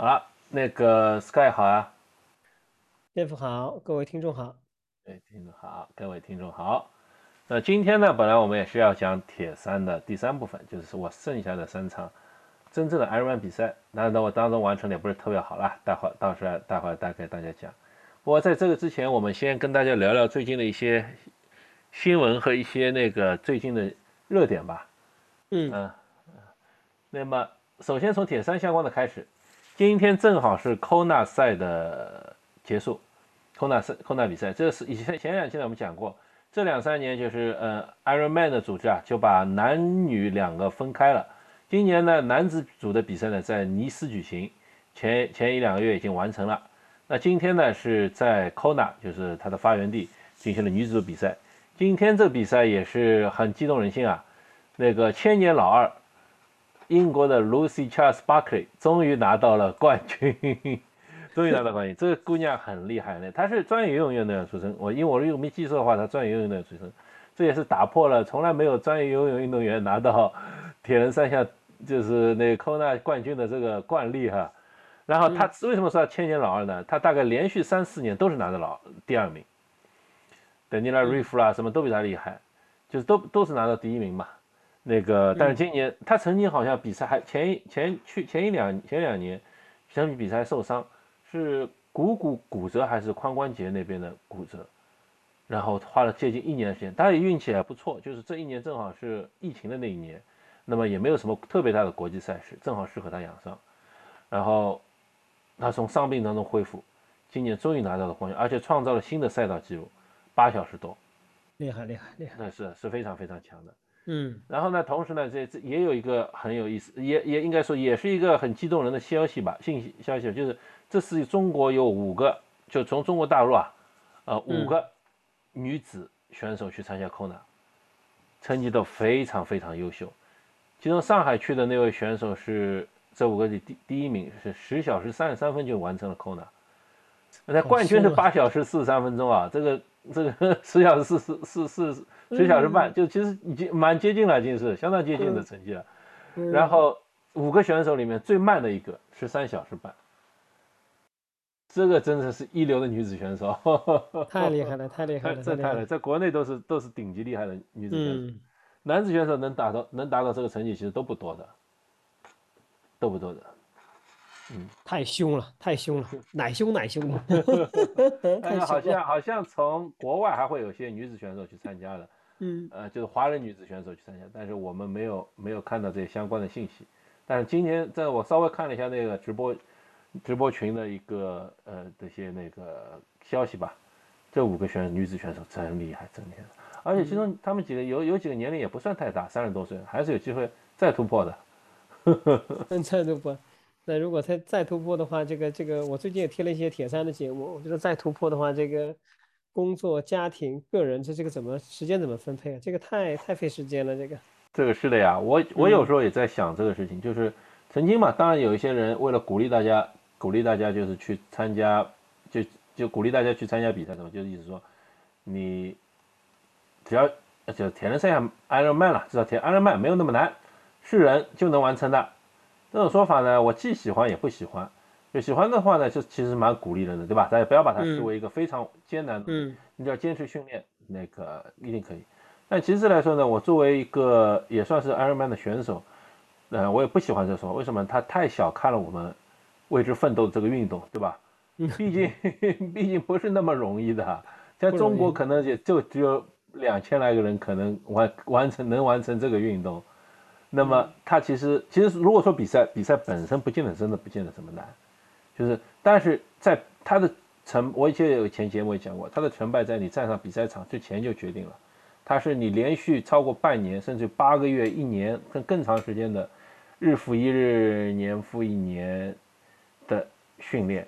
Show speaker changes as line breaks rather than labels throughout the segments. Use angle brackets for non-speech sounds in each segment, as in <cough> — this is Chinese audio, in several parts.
好了，那个 Sky 好啊，
岳父好，各位听众好，
哎，听众好，各位听众好。那今天呢，本来我们也是要讲铁三的第三部分，就是我剩下的三场真正的 Ironman 比赛。那那我当中完成的也不是特别好啦，待会儿到时候待会儿再给大家讲。不过在这个之前，我们先跟大家聊聊最近的一些新闻和一些那个最近的热点吧。
嗯
嗯，那么首先从铁三相关的开始，今天正好是 Kona 赛的结束，Kona 赛 Kona 比赛，这是以前前两期呢我们讲过，这两三年就是呃 Ironman 的组织啊就把男女两个分开了。今年呢男子组的比赛呢在尼斯举行，前前一两个月已经完成了。那今天呢是在 Kona，就是它的发源地进行了女子组比赛。今天这比赛也是很激动人心啊。那个千年老二，英国的 Lucy Charles Barkley 终于拿到了冠军，<laughs> 终于拿到冠军。这个姑娘很厉害的，她是专业游泳运动员出身。我因为我如果没记错的话，她专业游泳运动员出身，这也是打破了从来没有专业游泳运动员拿到铁人三项就是那个 Kona 冠军的这个惯例哈。然后她为什么说千年老二呢？她大概连续三四年都是拿的老第二名，等尼拉瑞夫啦什么都比她厉害，就是都都是拿到第一名嘛。那个，但是今年他曾经好像比赛还前一前去前一两前两年，相比比赛受伤，是股骨骨折还是髋关节那边的骨折，然后花了接近一年的时间。他也运气还不错，就是这一年正好是疫情的那一年，那么也没有什么特别大的国际赛事，正好适合他养伤。然后他从伤病当中恢复，今年终于拿到了冠军，而且创造了新的赛道纪录，八小时多，
厉害厉害厉害，
那是是非常非常强的。
嗯，
然后呢，同时呢，这这也有一个很有意思，也也应该说也是一个很激动人的消息吧，信息消息就是这是中国有五个，就从中国大陆啊，呃五个女子选手去参加 Kona，成绩都非常非常优秀，其中上海去的那位选手是这五个里第第一名，是十小时三十三分就完成了 Kona，那冠军是八小时四十三分钟啊，这个这个 <laughs> 十小时四四四四。十小时半，就其实已经蛮接近了，已经是相当接近的成绩了。然后五个选手里面最慢的一个十三小时半，这个真的是一流的女子选手，
太厉害了，太厉害了，<laughs>
这太厉害，在国内都是都是顶级厉害的女子选手。男子选手能达到能达到这个成绩，其实都不多的，都不多的。
嗯，太凶了，太凶了，<laughs> 奶凶奶凶的。<laughs>
但是好像好像从国外还会有些女子选手去参加的。
嗯，
呃，就是华人女子选手去参加，但是我们没有没有看到这些相关的信息。但是今天在我稍微看了一下那个直播直播群的一个呃这些那个消息吧，这五个选女子选手真厉害，真厉害，而且其中他们几个有有几个年龄也不算太大，三十多岁，还是有机会再突破的。<laughs>
再突破，那如果再再突破的话，这个这个我最近也听了一些铁三的节目，我觉得再突破的话，这个。工作、家庭、个人，这这个怎么时间怎么分配啊？这个太太费时间了。这个，
这个是的呀，我我有时候也在想这个事情，就是曾经嘛，当然有一些人为了鼓励大家，鼓励大家就是去参加，就就鼓励大家去参加比赛，什么就是意思说，你只要就铁人三项 Ironman 了，至少铁 Ironman 没有那么难，是人就能完成的。这种说法呢，我既喜欢也不喜欢。就喜欢的话呢，就其实蛮鼓励人的，对吧？大家不要把它视为一个非常艰难的，
嗯，
你只要坚持训练，那个一定可以。但其次来说呢，我作为一个也算是 Ironman 的选手，呃，我也不喜欢这说，为什么？他太小看了我们为之奋斗的这个运动，对吧？毕竟 <laughs> 毕竟不是那么容易的，在中国可能也就只有两千来个人可能完完成能完成这个运动。那么他其实其实如果说比赛比赛本身不见得真的不见得这么难。就是，但是在他的成，我以前有前节目也讲过，他的成败在你站上比赛场之前就决定了。他是你连续超过半年，甚至八个月、一年更更长时间的日复一日、年复一年的训练，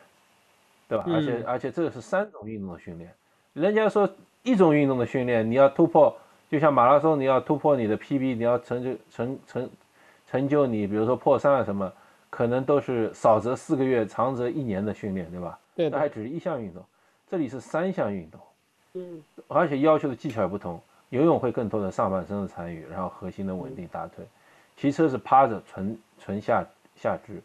对吧？而且而且这个是三种运动的训练。人家说一种运动的训练，你要突破，就像马拉松，你要突破你的 PB，你要成就成成成就你，比如说破三啊什么。可能都是少则四个月，长则一年的训练，对吧？
对，
那还只是一项运动，这里是三项运动，
嗯，
而且要求的技巧也不同。游泳会更多的上半身的参与，然后核心的稳定大腿；骑车是趴着纯纯下下肢，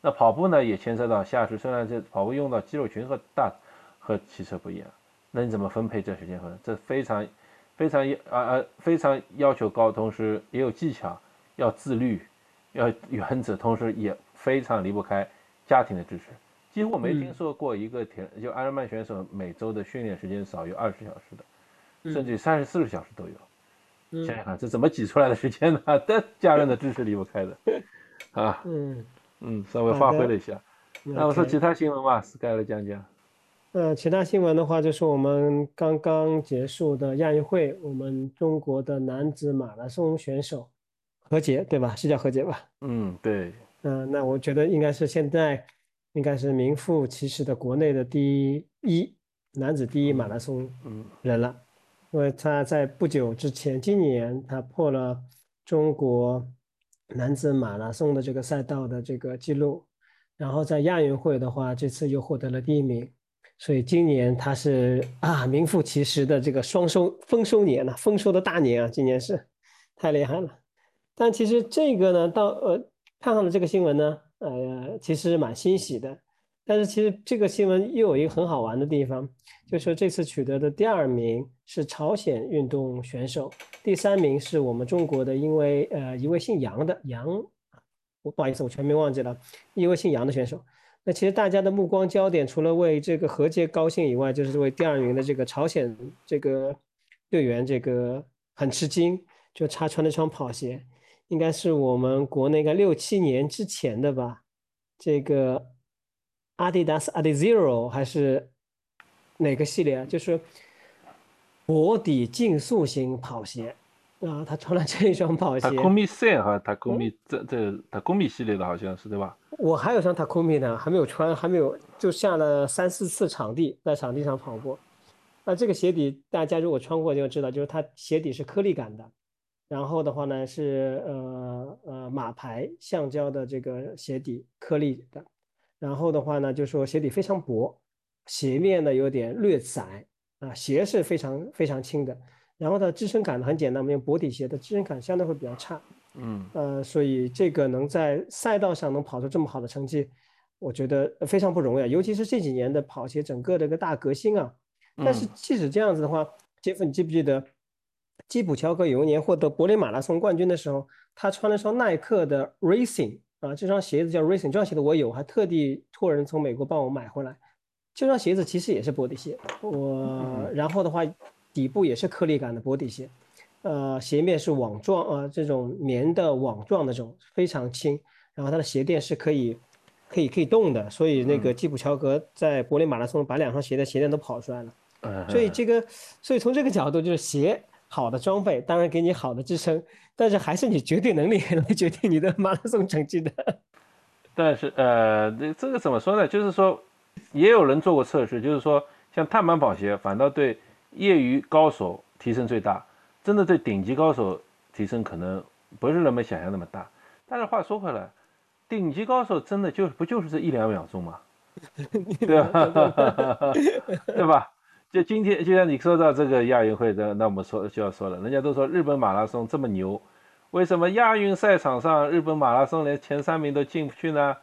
那跑步呢也牵涉到下肢，虽然这跑步用到肌肉群和大和骑车不一样，那你怎么分配这时间和这非常非常啊啊非常要求高，同时也有技巧，要自律，要原则，同时也非常离不开家庭的支持。几乎我没听说过一个铁就艾尔曼选手每周的训练时间少于二十小时的，甚至三十四十小时都有。想想看，这怎么挤出来的时间呢？<laughs> 的家人的支持离不开的 <laughs> 啊。嗯。嗯，稍微发挥了一下。那我说其他新闻吧，Sky 来讲讲。
呃，其他新闻的话，就是我们刚刚结束的亚运会，我们中国的男子马拉松选手何洁，对吧？是叫何洁吧？
嗯，对。
嗯，那我觉得应该是现在应该是名副其实的国内的第一男子第一马拉松人了，因为他在不久之前，今年他破了中国。男子马拉松的这个赛道的这个记录，然后在亚运会的话，这次又获得了第一名，所以今年他是啊名副其实的这个双收丰收年了，丰收的大年啊，今年是太厉害了。但其实这个呢，到呃看到了这个新闻呢，呃其实蛮欣喜的。但是其实这个新闻又有一个很好玩的地方，就是说这次取得的第二名是朝鲜运动选手，第三名是我们中国的，因为呃一位姓杨的杨，我不好意思，我全名忘记了，一位姓杨的选手。那其实大家的目光焦点除了为这个何洁高兴以外，就是为第二名的这个朝鲜这个队员这个很吃惊，就他穿了双跑鞋，应该是我们国内个六七年之前的吧，这个。阿迪达斯 Adizero 还是哪个系列啊？就是薄底竞速型跑鞋啊，他穿了这一双跑鞋。
塔库米三哈，塔库米这这塔库米系列的好像是对吧？
我还有双塔库米呢，还没有穿，还没有就下了三四次场地，在场地上跑过。那这个鞋底大家如果穿过就知道，就是它鞋底是颗粒感的，然后的话呢是呃呃马牌橡胶的这个鞋底颗粒的。然后的话呢，就说鞋底非常薄，鞋面呢有点略窄啊，鞋是非常非常轻的。然后它支撑感很简单，我们用薄底鞋的支撑感相对会比较差。
嗯，
呃，所以这个能在赛道上能跑出这么好的成绩，我觉得非常不容易。尤其是这几年的跑鞋整个的一个大革新啊。但是即使这样子的话，杰夫，你记不记得基普乔格有一年获得柏林马拉松冠军的时候，他穿了双耐克的 Racing。啊，这双鞋子叫 Racing，这双鞋子我有，还特地托人从美国帮我买回来。这双鞋子其实也是薄底鞋，我然后的话，底部也是颗粒感的薄底鞋，呃，鞋面是网状啊，这种棉的网状的这种非常轻，然后它的鞋垫是可以可以可以动的，所以那个基普乔格在柏林马拉松把两双鞋的鞋垫都跑出来了。所以这个，所以从这个角度就是鞋。好的装备当然给你好的支撑，但是还是你绝对能力来决定你的马拉松成绩的。<laughs>
但是呃，这这个怎么说呢？就是说，也有人做过测试，就是说，像碳板跑鞋反倒对业余高手提升最大，真的对顶级高手提升可能不是人们想象那么大。但是话说回来，顶级高手真的就不就是这一两秒钟吗？<laughs> 对吧？<laughs> 对吧？就今天，就像你说到这个亚运会的，那我们说就要说了，人家都说日本马拉松这么牛，为什么亚运赛场上日本马拉松连前三名都进不去呢？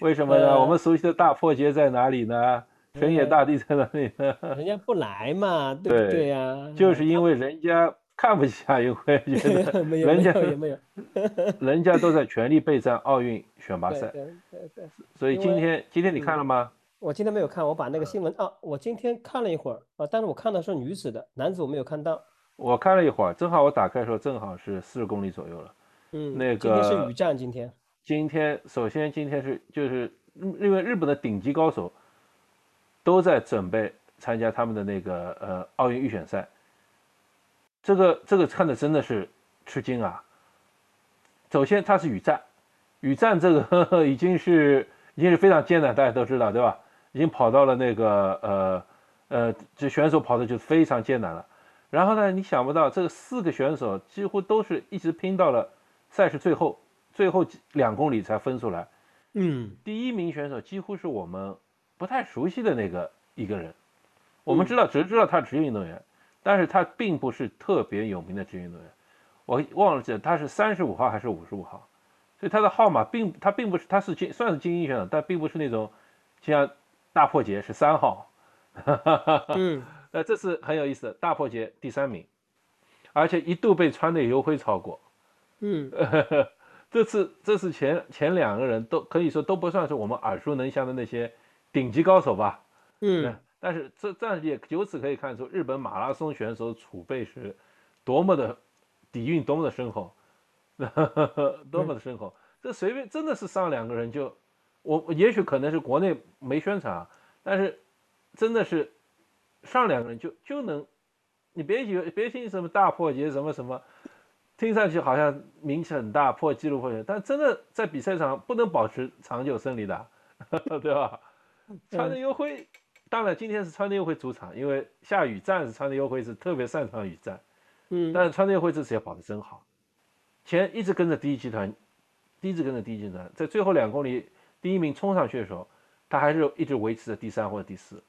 为什么呢？我们熟悉的大破节在哪里呢？神野大地在哪里呢？<laughs>
人家不来嘛，对不对呀？
就是因为人家看不起亚运会，觉得 <laughs> 人家
也没有，<laughs>
人家都在全力备战奥运选拔赛，
对对对。
所以今天今天你看了吗？
我今天没有看，我把那个新闻啊，我今天看了一会儿啊，但是我看的是女子的，男子我没有看到。
我看了一会儿，正好我打开的时候正好是四十公里左右了。
嗯，
那个
今天是雨战，今天。
今天首先今天是就是因为日本的顶级高手都在准备参加他们的那个呃奥运预选赛，这个这个看的真的是吃惊啊。首先它是雨战，雨战这个 <laughs> 已经是已经是非常艰难，大家都知道对吧？已经跑到了那个呃呃，这选手跑的就非常艰难了。然后呢，你想不到这四个选手几乎都是一直拼到了赛事最后最后两公里才分出来。
嗯，
第一名选手几乎是我们不太熟悉的那个一个人。我们知道，只知道他职业运动员，但是他并不是特别有名的职业运动员。我忘了记，他是三十五号还是五十五号？所以他的号码并他并不是他是精算是精英选手，但并不是那种像大破节是三号，
嗯，<laughs>
呃，这是很有意思的，大破节第三名，而且一度被川内优辉超过，<laughs>
嗯，
这次这次前前两个人都可以说都不算是我们耳熟能详的那些顶级高手吧，
嗯，
但是这这也由此可以看出日本马拉松选手储备是多么的底蕴，多么的深厚。<laughs> 多么的深厚，这随便真的是上两个人就，我也许可能是国内没宣传啊，但是真的是上两个人就就能，你别以为别信什么大破节什么什么，听上去好像名气很大破纪录破但真的在比赛上不能保持长久胜利的，<laughs> 对吧？川内优辉，当然今天是川内优辉主场，因为下雨战是川内优辉是特别擅长雨战，
嗯，
但是川内优辉这次也跑得真好。前一直跟着第一集团，一直跟着第一集团，在最后两公里第一名冲上去的时候，他还是一直维持着第三或者第四，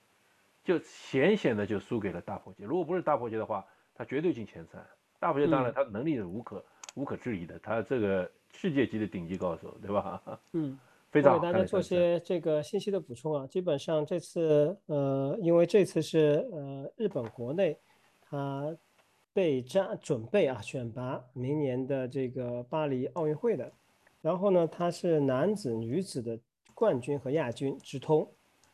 就险险的就输给了大破节。如果不是大破节的话，他绝对进前三。大破节当然他能力是无可无可置疑的，他这个世界级的顶级高手，对吧？
嗯，<laughs>
非常好。
给大家做些这个信息的补充啊，基本上这次呃，因为这次是呃日本国内他。备战准备啊，选拔明年的这个巴黎奥运会的。然后呢，他是男子、女子的冠军和亚军直通，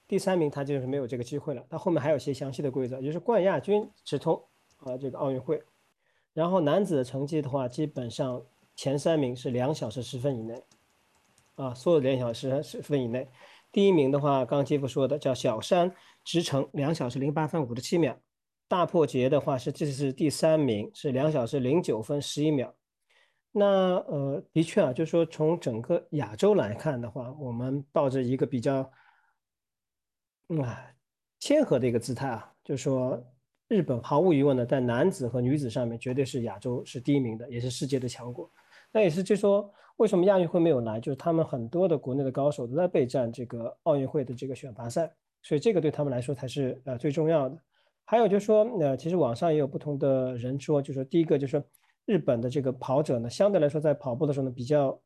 第三名他就是没有这个机会了。他后面还有一些详细的规则，就是冠亚军直通啊这个奥运会。然后男子的成绩的话，基本上前三名是两小时十分以内，啊，所有两小时十分以内。第一名的话，刚刚杰夫说的叫小山直成两小时零八分五十七秒。大破节的话是这是第三名，是两小时零九分十一秒。那呃，的确啊，就是说从整个亚洲来看的话，我们抱着一个比较啊谦和的一个姿态啊，就是说日本毫无疑问的在男子和女子上面绝对是亚洲是第一名的，也是世界的强国。那也是就说为什么亚运会没有来，就是他们很多的国内的高手都在备战这个奥运会的这个选拔赛，所以这个对他们来说才是呃最重要的。还有就是说，呃，其实网上也有不同的人说，就是说，第一个就是说，日本的这个跑者呢，相对来说在跑步的时候呢比较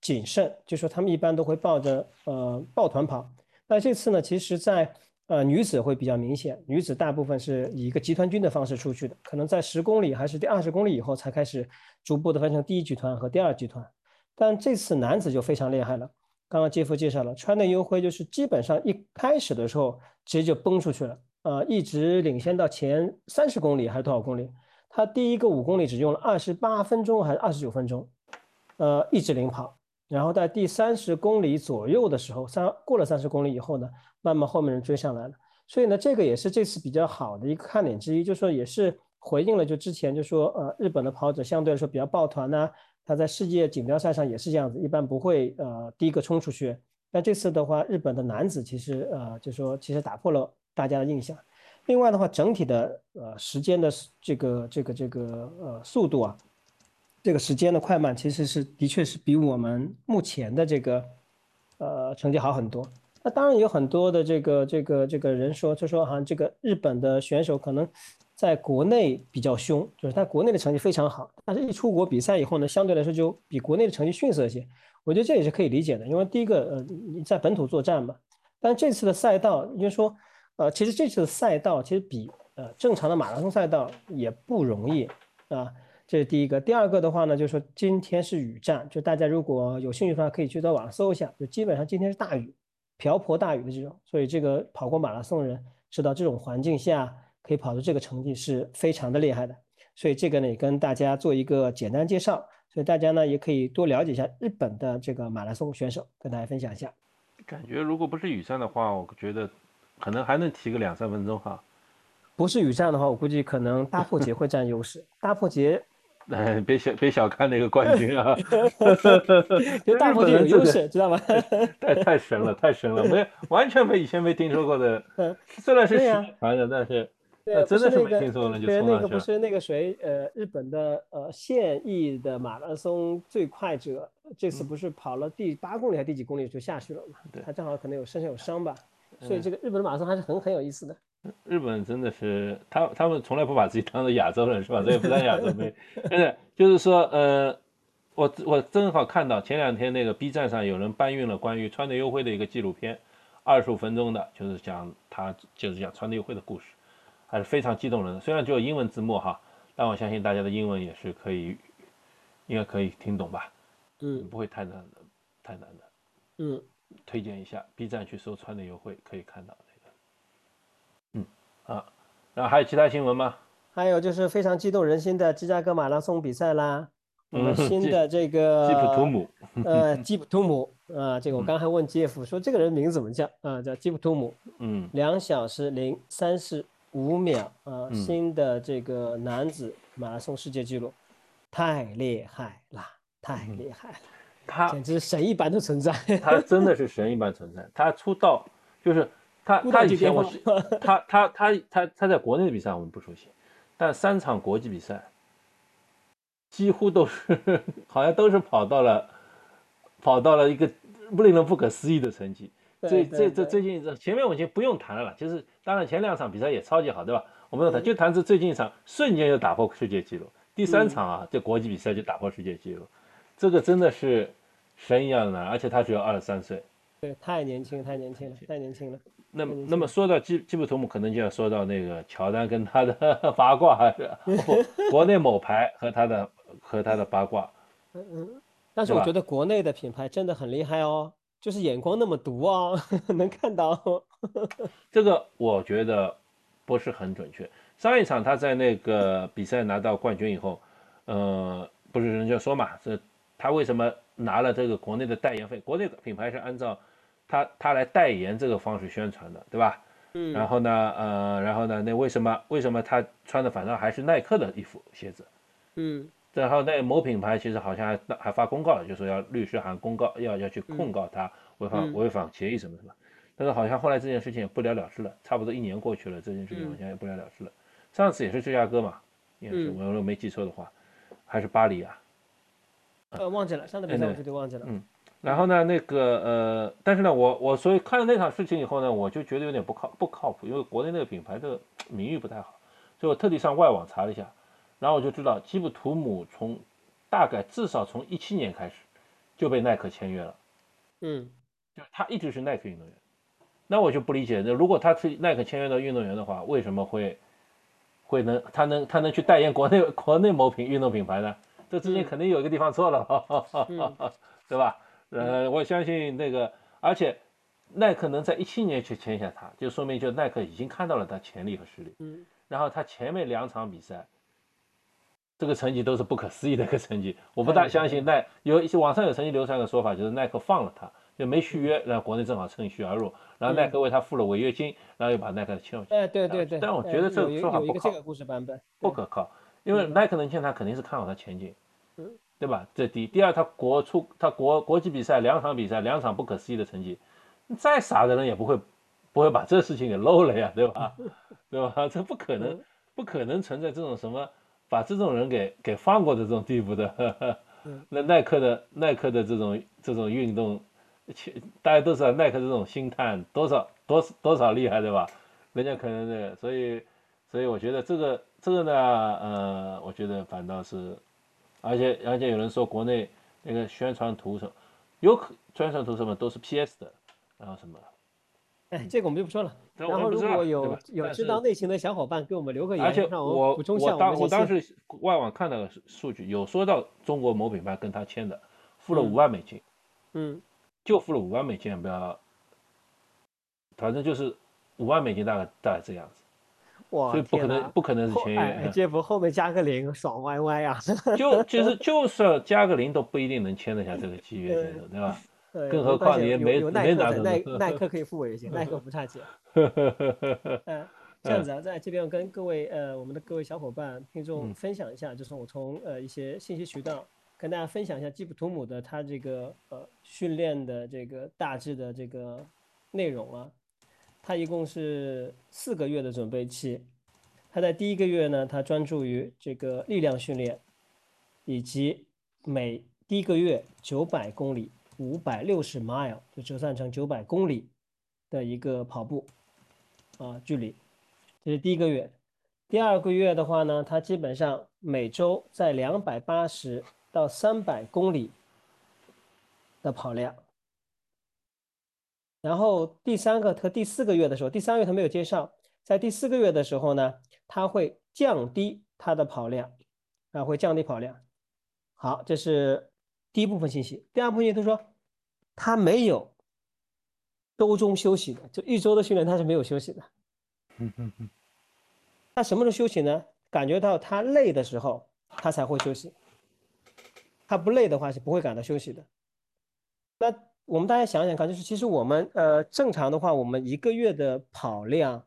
谨慎，就说他们一般都会抱着呃抱团跑。那这次呢，其实，在呃女子会比较明显，女子大部分是以一个集团军的方式出去的，可能在十公里还是第二十公里以后才开始逐步的分成第一集团和第二集团。但这次男子就非常厉害了，刚刚杰夫介绍了，川内优辉就是基本上一开始的时候直接就崩出去了。呃，一直领先到前三十公里还是多少公里？他第一个五公里只用了二十八分钟还是二十九分钟？呃，一直领跑。然后在第三十公里左右的时候，三过了三十公里以后呢，慢慢后面人追上来了。所以呢，这个也是这次比较好的一个看点之一，就是说也是回应了就之前就说呃日本的跑者相对来说比较抱团呐，他在世界锦标赛上也是这样子，一般不会呃第一个冲出去。但这次的话，日本的男子其实呃就说其实打破了。大家的印象，另外的话，整体的呃时间的这个这个这个呃速度啊，这个时间的快慢其实是的确是比我们目前的这个呃成绩好很多。那当然有很多的这个这个这个人说，就说好像这个日本的选手可能在国内比较凶，就是他国内的成绩非常好，但是一出国比赛以后呢，相对来说就比国内的成绩逊色一些。我觉得这也是可以理解的，因为第一个呃你在本土作战嘛，但这次的赛道，就是说。呃，其实这次的赛道其实比呃正常的马拉松赛道也不容易啊，这是第一个。第二个的话呢，就是说今天是雨战，就大家如果有兴趣的话，可以去到网上搜一下，就基本上今天是大雨，瓢泼大雨的这种，所以这个跑过马拉松的人知道这种环境下可以跑出这个成绩是非常的厉害的。所以这个呢也跟大家做一个简单介绍，所以大家呢也可以多了解一下日本的这个马拉松选手，跟大家分享一下。
感觉如果不是雨战的话，我觉得。可能还能提个两三分钟哈，
不是雨战的话，我估计可能大破节会占优势。大破节，<laughs>
哎，别小别小看那个冠军啊 <laughs> <laughs>
就大破节有优势，知道吗？
太太神了，太神了，没完全没以前没听说过的，虽然是传的，但是真的是没听说了就
对，那个不是那个谁，呃，日本的呃现役的马拉松最快者，这次不是跑了第八公里还是第几公里就下去了嘛？他正好可能有身上有伤吧。所以这个日本的马拉松还是很很有意思的。
日本真的是他他们从来不把自己当做亚洲人是吧？所以不算亚洲杯。<laughs> 真的就是说，呃，我我正好看到前两天那个 B 站上有人搬运了关于川内优辉的一个纪录片，二十五分钟的，就是讲他就是讲川内优辉的故事，还是非常激动人的。虽然只有英文字幕哈，但我相信大家的英文也是可以，应该可以听懂吧？
嗯
不会太难的，太难的。
嗯，
推荐一下 B 站去搜川的优惠可以看到那个。嗯啊，然后还有其他新闻吗？
还有就是非常激动人心的芝加哥马拉松比赛啦，<laughs> 我们
嗯
新的这个
吉普图姆，<laughs>
呃吉普图姆。啊，这个我刚才问杰夫说这个人名字怎么叫？啊？叫吉普图姆，
嗯。
两小时零三十五秒啊，
嗯。
新的这个男子马拉松世界纪录，太厉害啦，太厉害了，
他
简直神一般的存在。
他真的是神一般存在。他出道就是他他以前我是他他他他他在国内的比赛我们不熟悉，但三场国际比赛几乎都是好像都是跑到了跑到了一个不令人不可思议的成绩。
对
这这这最近这前面我已经不用谈了啦，就是当然前两场比赛也超级好，对吧？我们用谈
嗯
就谈这最近一场瞬间就打破世界纪录，第三
嗯
场啊，这国际比赛就打破世界纪录，这个真的是神一样的难，而且他只有二十三岁。
对，太年轻，太年轻了，太年轻了。
那么，那么说到基基普图姆，可能就要说到那个乔丹跟他的 <laughs> 八卦，还是 <laughs> 国内某牌和他的和他的八卦。
嗯嗯但是我觉得国内的品牌真的很厉害哦，就是眼光那么毒哦，<laughs> 能看到。
这个我觉得不是很准确。上一场他在那个比赛拿到冠军以后，呃，不是人家说嘛，这他为什么拿了这个国内的代言费？国内品牌是按照他他来代言这个方式宣传的，对吧？
嗯
然后呢，呃，然后呢，那为什么为什么他穿的反倒还是耐克的衣服鞋子？
嗯
然后那某品牌其实好像还还发公告了，就说要律师函公告要要去控告他违反
嗯
违反协议什么什么，但是好像后来这件事情也不了了之了，差不多一年过去了，这件事情好像也不了了之了。上次也是芝加哥嘛，也是
嗯
我如果没记错的话，还是巴黎啊。
呃，忘记了上次比赛我绝对忘记了。
嗯然后呢，那个呃，但是呢，我我所以看了那场事情以后呢，我就觉得有点不靠不靠谱，因为国内那个品牌的名誉不太好，所以我特地上外网查了一下，然后我就知道基普图姆从大概至少从一七年开始就被耐克签约了，
嗯
就是他一直是耐克运动员。那我就不理解，那如果他是耐克签约的运动员的话，为什么会会能他能他能去代言国内国内某品运动品牌呢？这之间
嗯
肯定有一个地方错了，<laughs>
嗯
对吧？呃，我相信那个，而且耐克能在一七年去签下他，就说明就耐克已经看到了他潜力和实力。
嗯
然后他前面两场比赛，这个成绩都是不可思议的一个成绩。我不大相信耐有一些网上有曾经流传的说法，就是耐克放了他，就没续约，然后国内正好趁虚而入，然后耐克为他付了违约金，然后又把耐克签了。
哎，对对对。
但我
哎
觉得这个说法不靠
这个故事版本。
不可靠，因为耐克能签他，肯定是看好他前景
嗯，
对吧？这第一，第二，他国出他国国际比赛两场比赛两场不可思议的成绩，再傻的人也不会不会把这事情给漏了呀，对吧？<laughs> 对吧？这不可能
嗯
不可能存在这种什么把这种人给给放过的这种地步的
嗯。<laughs>
那耐克的耐克的这种这种运动，其大家都知道耐克这种心态多少多多少厉害，对吧？人家可能的，所以所以我觉得这个这个呢，呃，我觉得反倒是，而且而且有人说国内那个宣传图什么，有可宣传图什么都是 PS 的，然后什么，
哎，这个我们就不说了。然后如果有有知道内情的小伙伴，给我们留个言，
而且
让
我
补充一下
我当。我当时外网看到的数数据，有说到中国某品牌跟他签的，付了
嗯
五万美金，
嗯
就付了五万美金，不要，反正就是五万美金，大概大概这样子，
哇，
所以不可能不可能是
后
签
哎，
约，
杰夫后面加个零，爽歪歪啊！<laughs>
就其实就算加个零都不一定能签得下这个契约，对吧？
对
更何况你也没
有有耐
没拿着
克在耐 <laughs> 耐克可以付违约金，耐克不差钱。<laughs> 嗯，这样子啊，在这边跟各位呃我们的各位小伙伴听众
嗯
分享一下，就是我从呃一些信息渠道跟大家分享一下基普图姆的他这个呃训练的这个大致的这个内容啊。他一共是四个月的准备期，他在第一个月呢，他专注于这个力量训练，以及每第一个月九百公里，五百六十 mile 就折算成九百公里的一个跑步啊距离，这是第一个月。第二个月的话呢，他基本上每周在两百八十到三百公里的跑量。然后第三个和第四个月的时候，第三个月他没有介绍，在第四个月的时候呢，他会降低他的跑量，啊，会降低跑量。好，这是第一部分信息。第二部分信息，他说他没有周中休息的，就一周的训练他是没有休息的。嗯嗯嗯他什么时候休息呢？感觉到他累的时候，他才会休息。他不累的话是不会感到休息的。那。我们大家想想看，就是其实我们呃正常的话，我们一个月的跑量，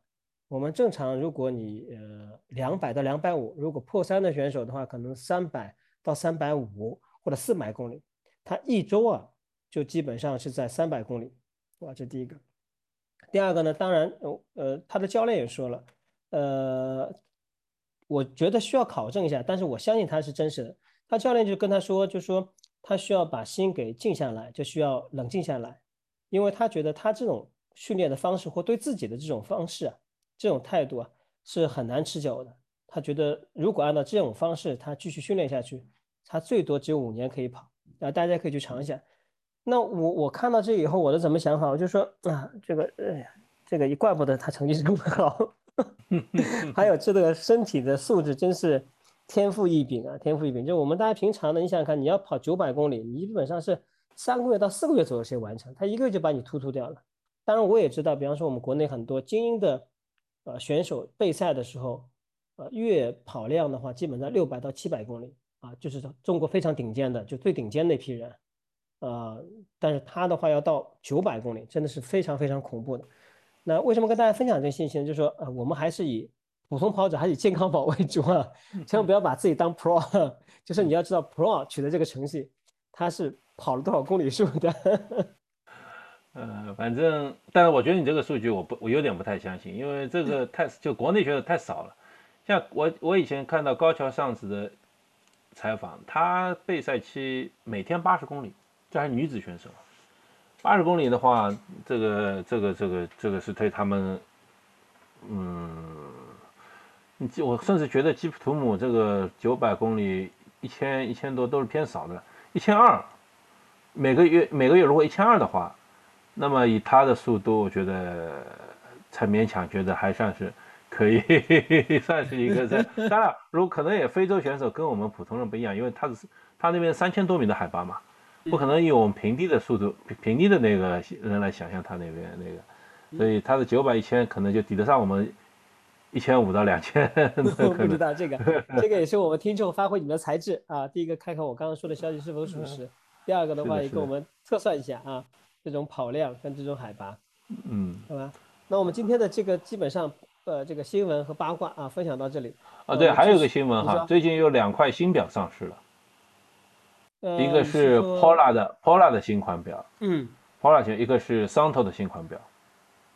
我们正常如果你呃两百到两百五，如果破三的选手的话，可能三百到三百五或者四百公里，他一周啊就基本上是在三百公里，哇，这第一个。第二个呢，当然呃呃他的教练也说了，呃，我觉得需要考证一下，但是我相信他是真实的。他教练就跟他说，就说。他需要把心给静下来，就需要冷静下来，因为他觉得他这种训练的方式或对自己的这种方式啊，这种态度啊是很难持久的。他觉得如果按照这种方式他继续训练下去，他最多只有五年可以跑。啊，大家可以去尝一下。那我我看到这以后，我的怎么想法？我就说啊，这个哎呀，这个也怪不得他成绩这么好，<laughs> <laughs> 还有这个身体的素质真是。天赋异禀啊，天赋异禀！就是我们大家平常的，你想想看，你要跑九百公里，你基本上是三个月到四个月左右先完成，他一个月就把你突突掉了。当然，我也知道，比方说我们国内很多精英的呃选手备赛的时候，呃月跑量的话，基本在六百到七百公里啊，就是中国非常顶尖的，就最顶尖那批人，呃，但是他的话要到九百公里，真的是非常非常恐怖的。那为什么跟大家分享这个信息呢？就是说，呃，我们还是以。普通跑者还是以健康跑为主啊，千万不要把自己当 pro，<laughs> 就是你要知道 pro 取得这个成绩，他是跑了多少公里数的。<laughs>
呃，反正，但是我觉得你这个数据我不，我有点不太相信，因为这个太就国内选手太少了。像我，我以前看到高桥尚子的采访，他备赛期每天八十公里，这还是女子选手，八十公里的话，这个这个这个这个是对他们，嗯。你我甚至觉得基普图姆这个九百公里一千一千多都是偏少的，一千二每个月每个月如果一千二的话，那么以他的速度，我觉得才勉强觉得还算是可以，<laughs> 算是一个在。当然，如可能也非洲选手跟我们普通人不一样，因为他是他那边三千多米的海拔嘛，不可能以我们平地的速度平地的那个人来想象他那边那个，所以他的九百一千可能就抵得上我们。一千五到两千，<laughs>
我 <laughs> 不知道这个，这个也是我们听众发挥你们的才智啊。第一个看看我刚刚说的消息是否属实，第二个的话也给我们测算一下啊，这种跑量跟这种海拔，
嗯，
好吧。那我们今天的这个基本上呃这个新闻和八卦啊分享到这里
啊。对，还有个新闻哈，最近有两块新表上市了，一个是 Polar 的 Polar 的新款表，
嗯
，Pola 型，一个是 Santo 的新款表。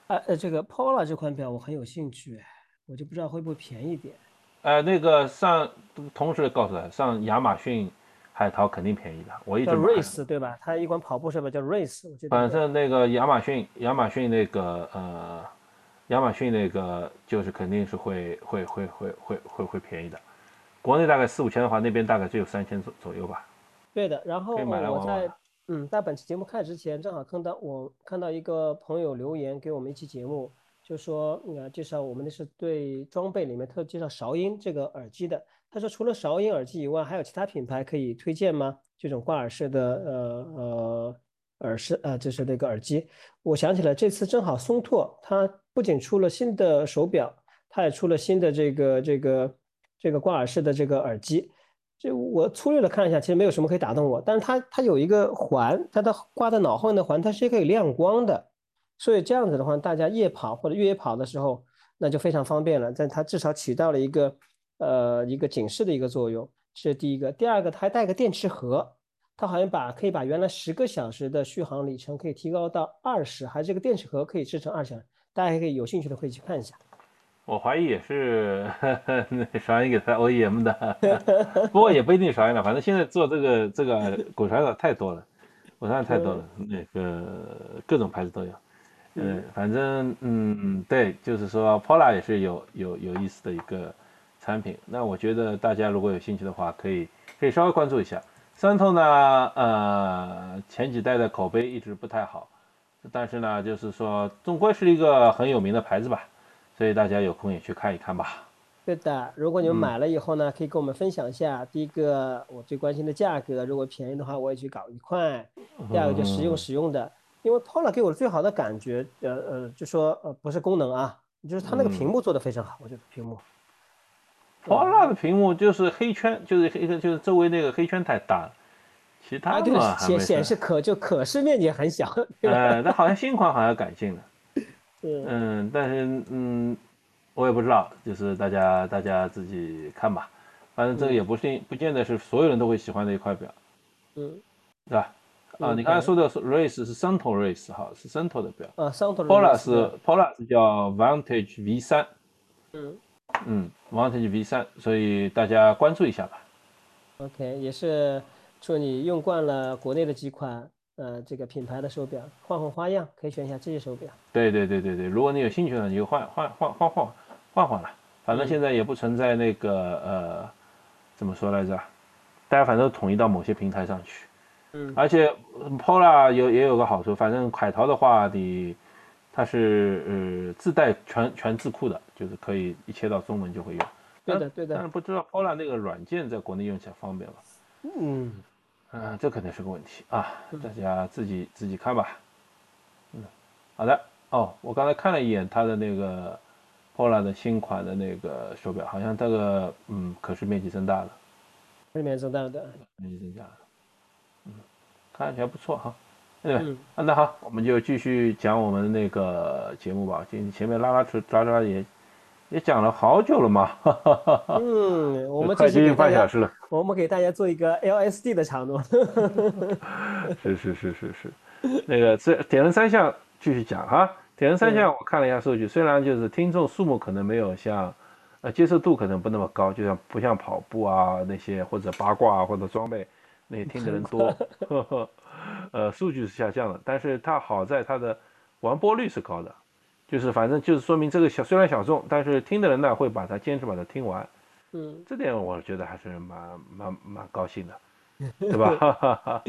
呃呃，这个 Polar 这款表我很有兴趣。我就不知道会不会便宜点，
呃，那个上同时告诉他，上亚马逊海淘肯定便宜的。我一直
叫 Race 对吧？它一款跑步设备叫 Race，我记得。
反正那个亚马逊，亚马逊那个呃，亚马逊那个就是肯定是会会会会会会会便宜的。国内大概四五千的话，那边大概只有三千左左右吧。
对的，然后我在嗯，在本期节目开始之前，正好看到我看到一个朋友留言给我们一期节目。就说呃介绍我们的是对装备里面特介绍韶音这个耳机的。他说除了韶音耳机以外，还有其他品牌可以推荐吗？这种挂耳式的呃呃耳式呃就是那个耳机。我想起来这次正好松拓它不仅出了新的手表，它也出了新的这个这个这个挂耳式的这个耳机。这我粗略的看一下，其实没有什么可以打动我。但是它它有一个环，它的挂在脑后的环，它是可以亮光的。所以这样子的话，大家夜跑或者越野跑的时候，那就非常方便了。但它至少起到了一个，呃，一个警示的一个作用，这是第一个。第二个，它还带个电池盒，它好像把可以把原来十个小时的续航里程可以提高到二十，还这个电池盒可以支撑二十。大家可以有兴趣的可以去看一下。
我怀疑也是韶音给他 OEM 的，不过也不一定韶音了。反正现在做这个这个骨传导太多了，骨传导太多了，<laughs> 那个各种牌子都有。嗯，反正嗯，对，就是说，Pola 也是有有有意思的一个产品。那我觉得大家如果有兴趣的话，可以可以稍微关注一下。三头呢，呃，前几代的口碑一直不太好，但是呢，就是说，总归是一个很有名的牌子吧，所以大家有空也去看一看吧。
对的，如果你们买了以后呢，可以跟我们分享一下。第一个，我最关心的价格，如果便宜的话，我也去搞一块。第二个就实用实用的，因为 Polar 给我的最好的感觉，呃呃，就说呃不是功能啊，就是它那个屏幕做的非常好，我觉得屏幕。
Polar 的屏幕就是黑圈，就是黑个就是周围那个黑圈太大了，其他的
显显示可就可视面积很小。
呃，但好像新款好像改进了。<laughs>
嗯
嗯，但是嗯，我也不知道，就是大家大家自己看吧。反正这个也不是不见得是所有人都会喜欢的一块表。
嗯，
对吧？啊，你刚才说的是 Race 是 Sunto Race 哈，是 Sunto 的表。
啊，Sunto。
Polar 是 Polar 是叫 Vantage V 三。
嗯。
嗯，Vantage V 三，所以大家关注一下吧。
OK，也是祝你用惯了国内的几款呃这个品牌的手表，换换花样，可以选一下这些手表。
对对对对对，如果你有兴趣呢，你就换换换换换换换了，反正现在也不存在那个呃怎么说来着，大家反正都统一到某些平台上去。
嗯。
而且 Polar 有也有个好处，反正海淘的话你。它是呃自带全全字库的，就是可以一切到中文就会用。
对的对的。
但是不知道 Polar 那个软件在国内用起来方便吗？
嗯，
嗯，这肯定是个问题啊，大家自己自己看吧。嗯，好的。哦，我刚才看了一眼它的那个 Polar 的新款的那个手表，好像这个嗯可视面积增大了。
面积增大了，
面积增加了。嗯，看起来不错哈。对，那好，我们就继续讲我们那个节目吧。今前面拉拉扯拉拉也也讲了好久了嘛。
嗯，我们
快接近半小时了。
我们给大家做一个 LSD 的长度。<laughs>
是是是是是，那个这铁人三项继续讲哈。铁人三项我看了一下数据，虽然就是听众数目可能没有像呃接受度可能不那么高，就像不像跑步啊那些或者八卦啊或者装备那些听的人多。<laughs> 呵 <laughs> 呵呃，数据是下降了，但是它好在它的完播率是高的，就是反正就是说明这个小虽然小众，但是听的人呢会把它坚持把它听完，
嗯，
这点我觉得还是蛮蛮蛮高兴的，<laughs> 对吧？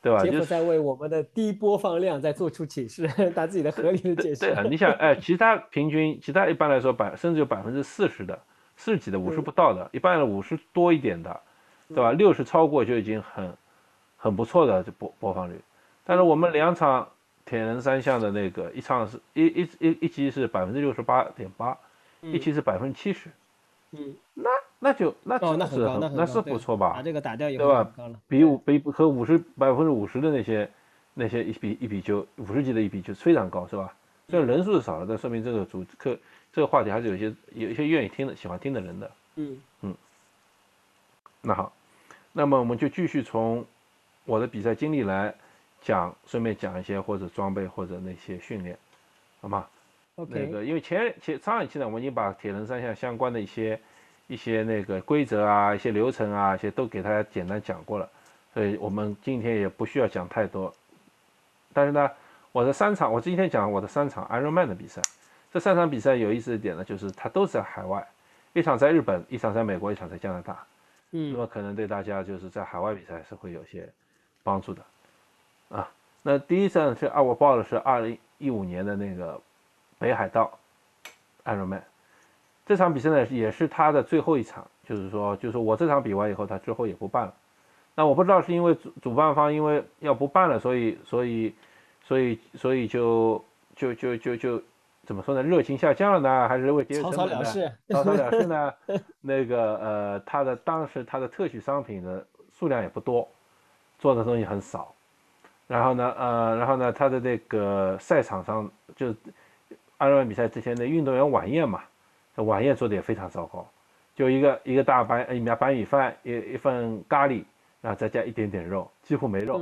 对吧？就是
在为我们的低播放量在做出解释，他自己的合理的解释。
对啊，你想，哎，其他平均，其他一般来说百甚至有百分之四十的，四十几的，五十不到的，一般五十多一点的，对吧？六十超过就已经很。很不错的这播播放率，但是我们两场铁人三项的那个一场是一一一一期是百分之六十八点八，一期是百分之七十，
嗯，
那那就那
那
是那是不错吧？
把这个打掉以
后，对吧？比五比和五十百分之五十的那些那些一比一比就五十级的一比就非常高，是吧？虽然人数是少了，但说明这个主客这个话题还是有些有一些愿意听的喜欢听的人的，
嗯
嗯。那好，那么我们就继续从。我的比赛经历来讲，顺便讲一些或者装备或者那些训练，好吗
？OK。
那个因为前前上一期呢，我们已经把铁人三项相关的一些一些那个规则啊、一些流程啊、一些都给大家简单讲过了，所以我们今天也不需要讲太多。但是呢，我的三场，我今天讲我的三场 Ironman 的比赛，这三场比赛有意思的点呢，就是它都是在海外，一场在日本，一场在美国，一场在加拿大。
嗯。
那么可能对大家就是在海外比赛是会有些。帮助的，啊，那第一站是啊，我报的是二零一五年的那个北海道 Ironman，这场比赛呢也是他的最后一场，就是说，就是我这场比完以后，他之后也不办了。那我不知道是因为主主办方因为要不办了，所以所以所以所以就就就就就怎么说呢？热情下降了呢，还是为节约成本呢？草草了事呢？<laughs> 那个呃，他的当时他的特许商品的数量也不多。做的东西很少，然后呢，呃，然后呢，他的那个赛场上就二十万比赛之前的运动员晚宴嘛，晚宴做的也非常糟糕，就一个一个大白一米白米饭，一一份咖喱，然后再加一点点肉，几乎没肉，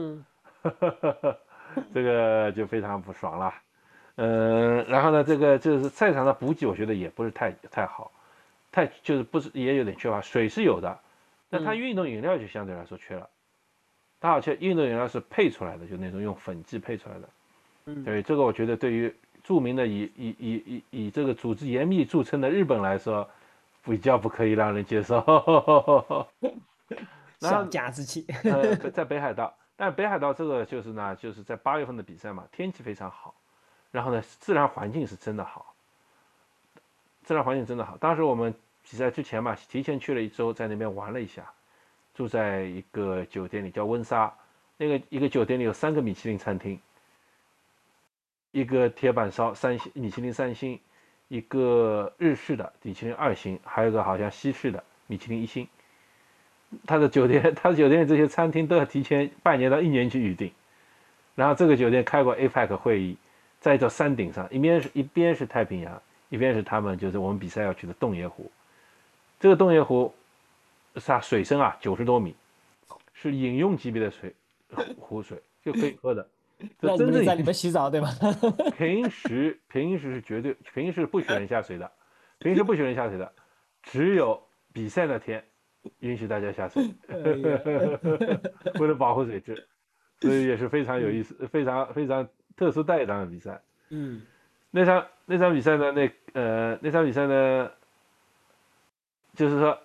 <laughs> 这个就非常不爽了。嗯，然后呢，这个就是赛场的补给，我觉得也不是太太好，太就是不是也有点缺乏，水是有的，但他运动饮料就相对来说缺了。它好像运动饮料是配出来的，就那种用粉剂配出来的。
嗯，
对这个我觉得对于著名的以以以以以这个组织严密著称的日本来说，比较不可以让人接受。<laughs>
小家子气。
呃，<laughs> 在北海道，但北海道这个就是呢，就是在八月份的比赛嘛，天气非常好，然后呢，自然环境是真的好，自然环境真的好。当时我们比赛之前嘛，提前去了一周，在那边玩了一下，住在一个酒店里，叫温莎。那个一个酒店里有三个米其林餐厅，一个铁板烧三星米其林三星，一个日式的米其林二星，还有一个好像西式的米其林一星。他的酒店，<laughs> 他的酒店这些餐厅都要提前半年到一年去预定。然后这个酒店开过 APEC 会议，在一座山顶上，一边是一边是太平洋，一边是他们就是我们比赛要去的洞爷湖。这个洞爷湖，它水深啊九十多米，是饮用级别的水。湖水就可以喝的，
那真正在里面洗澡对吧？<laughs>
平时平时是绝对平时不许人下水的，平时不许人下水的，只有比赛那天允许大家下水，<laughs> 为了保护水质，所以也是非常有意思、非常非常特殊待遇的比赛。
嗯，
那场那场比赛呢？那呃那场比赛呢，就是说，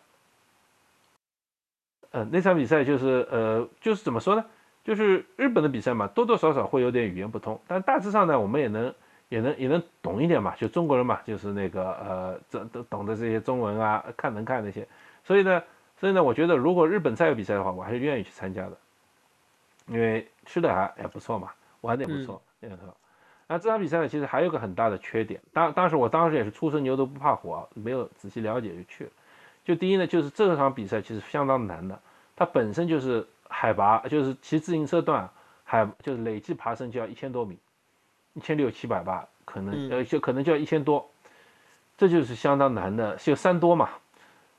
呃那场比赛就是呃就是怎么说呢？就是日本的比赛嘛，多多少少会有点语言不通，但大致上呢，我们也能也能也能懂一点嘛。就中国人嘛，就是那个呃，这都懂得这些中文啊，看能看那些。所以呢，所以呢，我觉得如果日本再有比赛的话，我还是愿意去参加的，因为吃的还还不错嘛，玩的也不错，也不错。那这场比赛呢，其实还有个很大的缺点，当当时我当时也是初生牛犊不怕虎啊，没有仔细了解就去了。就第一呢，就是这场比赛其实相当难的，它本身就是。海拔就是骑自行车段，海就是累计爬升就要一千多米，一千六七百吧，可能呃就可能就要一千多，这就是相当难的，就山多嘛。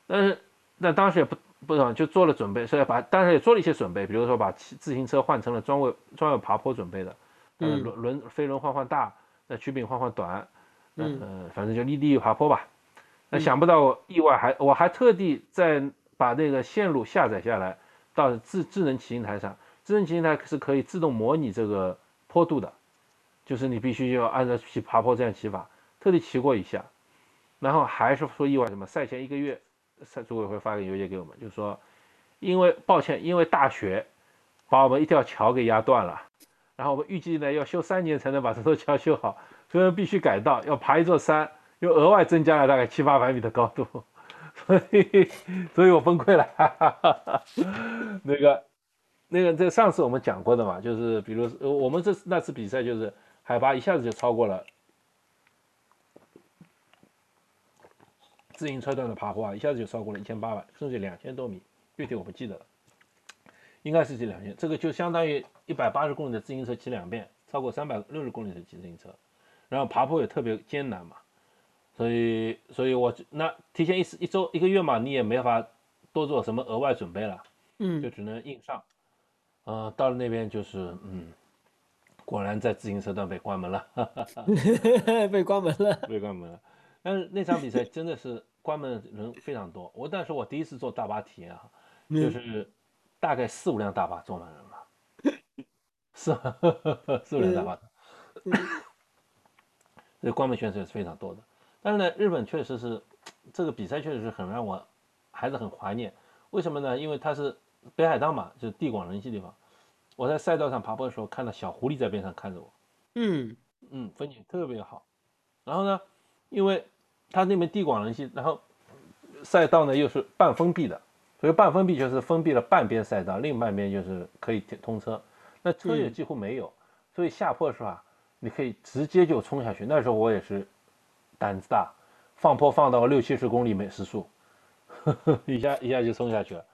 但是但当时也不不知就做了准备，所以把当时也做了一些准备，比如说把骑自行车换成了专为专为爬坡准备的，嗯，轮轮飞轮换换大，那曲柄换换短，嗯呃反正就立地爬坡吧。那想不到意外还我还特地在把那个线路下载下来。到智智能骑行台上，智能骑行台是可以自动模拟这个坡度的，就是你必须要按照骑爬坡这样骑法，特地骑过一下，然后还是说意外什么？赛前一个月，赛组委会发个邮件给我们，就是说，因为抱歉，因为大雪把我们一条桥给压断了，然后我们预计呢要修三年才能把这座桥修好，所以必须改道，要爬一座山，又额外增加了大概七八百米的高度。<laughs> 所以，所以我崩溃了。哈哈哈那个，那个，这上次我们讲过的嘛，就是比如我们这次那次比赛，就是海拔一下子就超过了自行车段的爬坡啊，一下子就超过了一千八百，甚至两千多米，具体我不记得了，应该是这两千。这个就相当于一百八十公里的自行车骑两遍，超过三百六十公里的骑自行车，然后爬坡也特别艰难嘛。所以，所以我那提前一一周一个月嘛，你也没法多做什么额外准备了，
嗯，
就只能硬上。呃，到了那边就是，嗯，果然在自行车段被关门了，<laughs>
被关门了，
被关门了。但是那场比赛真的是关门的人非常多。我但是我第一次坐大巴体验啊，就是大概四五辆大巴坐满人了，<laughs> 四 <laughs> 四五辆大巴，这关门选手也是非常多的。但是呢，日本确实是这个比赛确实是很让我还是很怀念。为什么呢？因为它是北海道嘛，就是地广人稀地方。我在赛道上爬坡的时候，看到小狐狸在边上看着我。
嗯
嗯，风景特别好。然后呢，因为它那边地广人稀，然后赛道呢又是半封闭的，所以半封闭就是封闭了半边赛道，另半边就是可以通车。那车也几乎没有，所以下坡的时候啊？你可以直接就冲下去。那时候我也是。胆子大，放坡放到六七十公里每时速，呵 <laughs> 呵一下一下就冲下去了。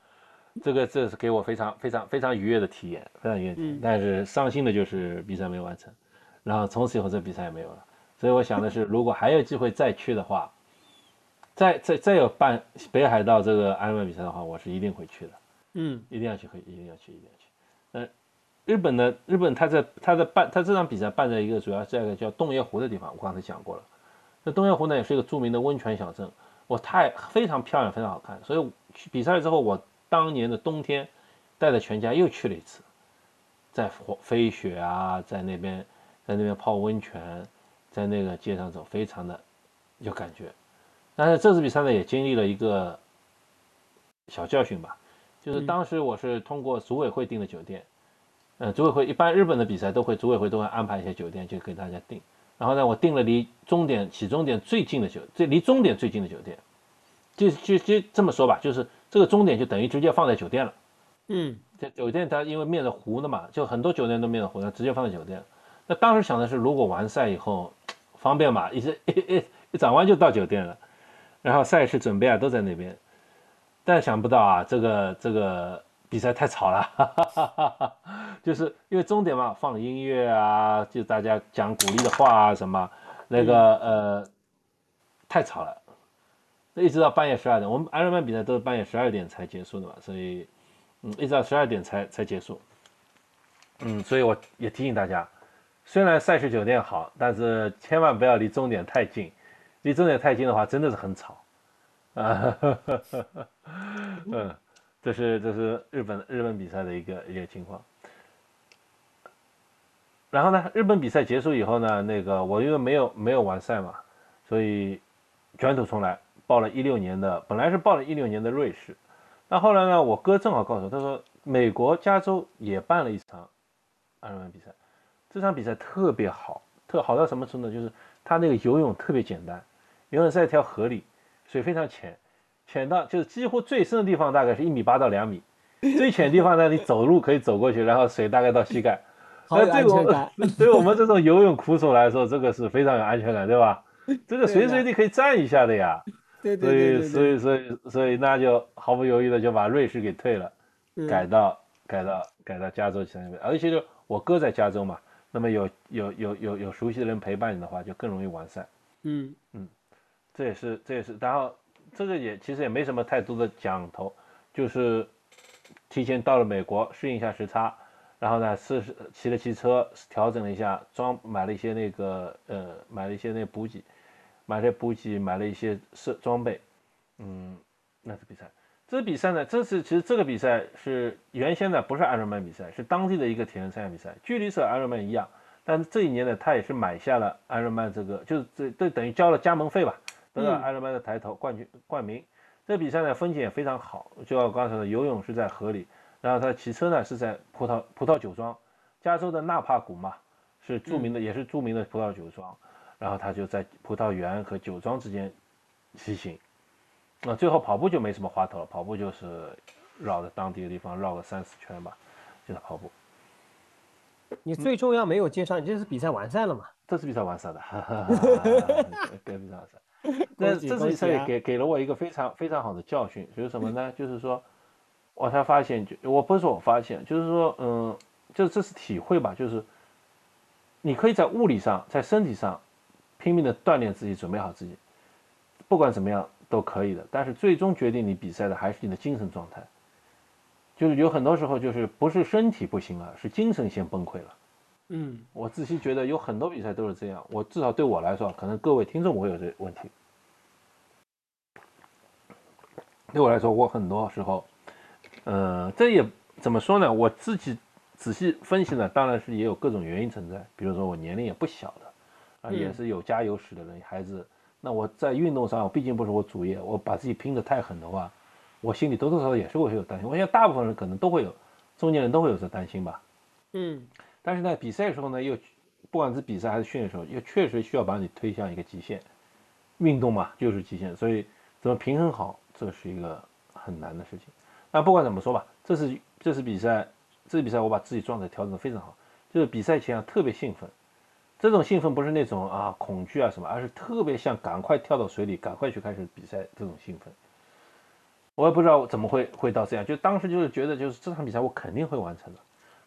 这个这是给我非常非常非常愉悦的体验，非常愉悦。但是伤心的就是比赛没完成，然后从此以后这比赛也没有了。所以我想的是，如果还有机会再去的话，再再再有办北海道这个安曼比赛的话，我是一定会去的。
嗯，
一定要去，会一定要去，一定要去。那日本的日本，他在他在办他这场比赛办在一个主要在一个叫洞爷湖的地方，我刚才讲过了。那洞爷湖呢，也是一个著名的温泉小镇，我太非常漂亮，非常好看。所以去比赛了之后，我当年的冬天带着全家又去了一次，在飞雪啊，在那边在那边泡温泉，在那个街上走，非常的有感觉。但是这次比赛呢，也经历了一个小教训吧，就是当时我是通过组委会订的酒店，呃，组委会一般日本的比赛都会组委会都会安排一些酒店，就给大家订。然后呢，我订了离终点起终点最近的酒，最离终点最近的酒店，就就就这么说吧，就是这个终点就等于直接放在酒店了。
嗯，
这酒店它因为面着湖的嘛，就很多酒店都面着湖，它直接放在酒店。那当时想的是，如果完赛以后方便嘛，一直一一一转弯就到酒店了，然后赛事准备啊都在那边。但想不到啊，这个这个比赛太吵了，哈哈哈哈哈，就是因为终点嘛，放音乐啊，就大家讲鼓励的话啊什么，那个呃太吵了，一直到半夜十二点，我们 Ironman 比赛都是半夜十二点才结束的嘛，所以嗯一直到十二点才才结束，嗯，所以我也提醒大家，虽然赛事酒店好，但是千万不要离终点太近，离终点太近的话真的是很吵。啊，<laughs> 嗯，这是这是日本日本比赛的一个一个情况。然后呢，日本比赛结束以后呢，那个我因为没有没有完赛嘛，所以卷土重来，报了一六年的，本来是报了一六年的瑞士。那后来呢，我哥正好告诉我，他说美国加州也办了一场二人比赛，这场比赛特别好，特好到什么程度？就是他那个游泳特别简单，游泳在一条河里。水非常浅，浅到就是几乎最深的地方大概是一米八到两米，最浅的地方呢，你走路可以走过去，然后水大概到膝盖。
好有安全感。
对我们这种游泳苦手来说，这个是非常有安全感，对吧？这个随时随地可以站一下的呀。
对对对。
所以所以所以所以那就毫不犹豫的就把瑞士给退了，改到改到改到加州去那边，而且就我哥在加州嘛，那么有有有有有熟悉的人陪伴你的话，就更容易完善。
嗯嗯。
这也是，这也是，然后这个也其实也没什么太多的讲头，就是提前到了美国适应一下时差，然后呢试试骑了骑车，调整了一下装，买了一些那个呃买了一些那补给，买了补给，买了一些设装备，嗯，那次比赛，这次比赛呢，这次其实这个比赛是原先呢不是 Ironman 比赛，是当地的一个铁人三项比赛，距离是 Ironman 一样，但是这一年呢，他也是买下了 Ironman 这个，就是这这等于交了加盟费吧。得到艾伦曼的抬头冠军冠名，这比赛呢风景也非常好。就像刚才的游泳是在河里，然后他骑车呢是在葡萄葡萄酒庄，加州的纳帕谷嘛，是著名的也是著名的葡萄酒庄。然后他就在葡萄园和酒庄之间骑行。那最后跑步就没什么花头了，跑步就是绕着当地的地方绕个三四圈吧，就是跑步。
你最重要没有介绍，你这是比赛完赛了嘛？
这是比赛完赛的，<laughs> 跟比赛完赛。<laughs> 那这次比赛也给给了我一个非常非常好的教训，就是什么呢？就是说，我才发现，就我不是说我发现，就是说，嗯，就是这是体会吧，就是你可以在物理上，在身体上拼命的锻炼自己，准备好自己，不管怎么样都可以的。但是最终决定你比赛的还是你的精神状态，就是有很多时候就是不是身体不行了，是精神先崩溃了。
嗯，
我仔细觉得有很多比赛都是这样。我至少对我来说，可能各位听众会有这问题。对我来说，我很多时候，呃，这也怎么说呢？我自己仔细分析呢，当然是也有各种原因存在。比如说我年龄也不小的，啊，也是有家有室的人，孩子。那我在运动上，毕竟不是我主业，我把自己拼得太狠的话，我心里多多少少也是会有担心。我想大部分人可能都会有，中年人都会有这担心吧。
嗯。
但是呢，比赛的时候呢，又不管是比赛还是训练的时候，又确实需要把你推向一个极限。运动嘛，就是极限，所以怎么平衡好，这是一个很难的事情。那不管怎么说吧，这是这次比赛，这次比赛我把自己状态调整的非常好，就是比赛前啊特别兴奋，这种兴奋不是那种啊恐惧啊什么，而是特别像赶快跳到水里，赶快去开始比赛这种兴奋。我也不知道怎么会会到这样，就当时就是觉得就是这场比赛我肯定会完成的，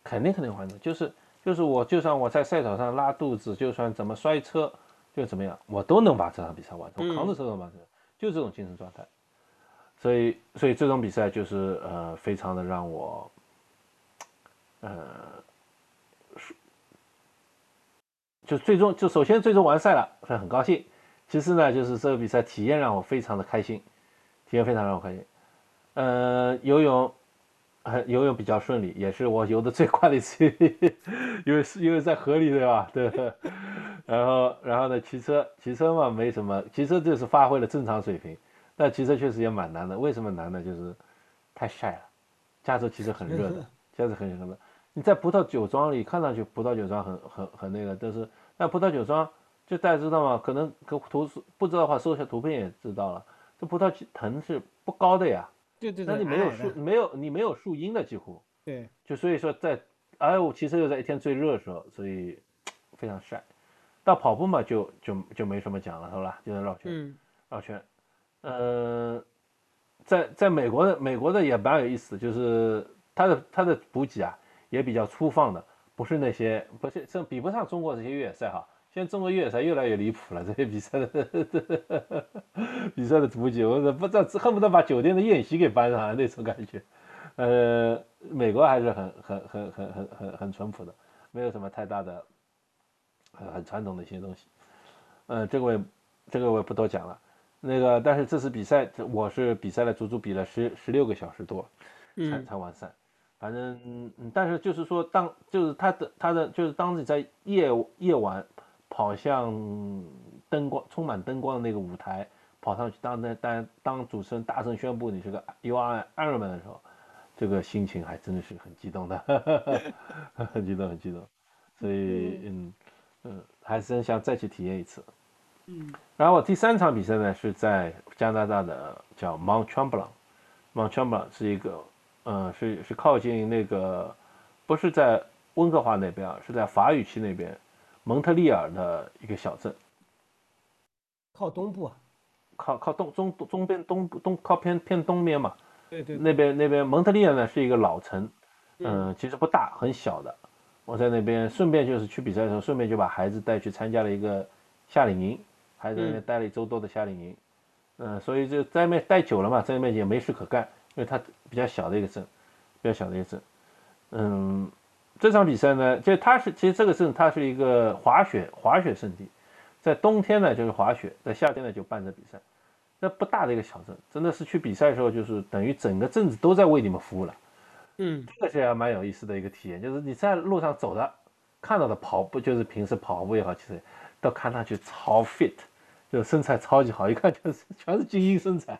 肯定肯定完成，就是。就是我，就算我在赛场上拉肚子，就算怎么摔车，就怎么样，我都能把这场比赛完成，扛着车都完成，就这种精神状态。所以，所以这种比赛就是呃，非常的让我，呃，就最终就首先最终完赛了，所以很高兴。其次呢，就是这个比赛体验让我非常的开心，体验非常让我开心。呃，游泳。游泳比较顺利，也是我游的最快的一次，因为是因为在河里对吧？对。然后，然后呢，骑车，骑车嘛没什么，骑车就是发挥了正常水平，但骑车确实也蛮难的。为什么难呢？就是太晒了，加州其实很热的，<laughs> 加州很很热。你在葡萄酒庄里看上去葡萄酒庄很很很那个，但是那葡萄酒庄就大家知道吗？可能可图不知道的话，搜一下图片也知道了。这葡萄藤是不高的呀，
对对
那你没有树，没有你没有树荫的几乎。
对，
就所以说在，哎我其实又在一天最热的时候，所以非常晒。到跑步嘛，就就就没什么讲了，是吧？就在绕圈，绕圈。呃，在在美国的美国的也蛮有意思，就是它的它的补给啊也比较粗放的，不是那些不是这比不上中国这些越野赛哈。现在中国越野赛越来越离谱了，<laughs> 这些比赛的 <laughs> 比赛的补给，我不知道恨不得把酒店的宴席给搬上来 <laughs> 那种感觉。呃，美国还是很很很很很很很淳朴的，没有什么太大的。很很传统的一些东西，呃，这个我也这个我也不多讲了。那个，但是这次比赛，我是比赛了足足比了十十六个小时多，才才完赛。反正，但是就是说，当就是他的他的就是当你在夜夜晚跑向灯光充满灯光的那个舞台，跑上去当那当当主持人大声宣布你是个 U R Ironman 的时候，这个心情还真的是很激动的，<laughs> 很激动很激动。所以，嗯。嗯，还是很想再去体验一次。
嗯，
然后我第三场比赛呢是在加拿大的叫 Mount Tremblant，Mount Tremblant 是一个，嗯，是是靠近那个，不是在温哥华那边啊，是在法语区那边，蒙特利尔的一个小镇。
靠东部啊？
靠靠东中中边东东靠偏偏东边嘛。
对对。
那边那边蒙特利尔呢是一个老城，嗯，其实不大，很小的。我在那边顺便就是去比赛的时候，顺便就把孩子带去参加了一个夏令营，孩子在那边待了一周多的夏令营，嗯，所以就在那边待久了嘛，在那边也没事可干，因为它比较小的一个镇，比较小的一个镇，嗯，这场比赛呢，就它是其实这个镇它是一个滑雪滑雪圣地，在冬天呢就是滑雪，在夏天呢就办这比赛，那不大的一个小镇，真的是去比赛的时候就是等于整个镇子都在为你们服务了。
嗯，
这个是还蛮有意思的一个体验，就是你在路上走的，看到的跑步就是平时跑步也好，其实都看上去超 fit，就身材超级好，一看就是全是精英身材，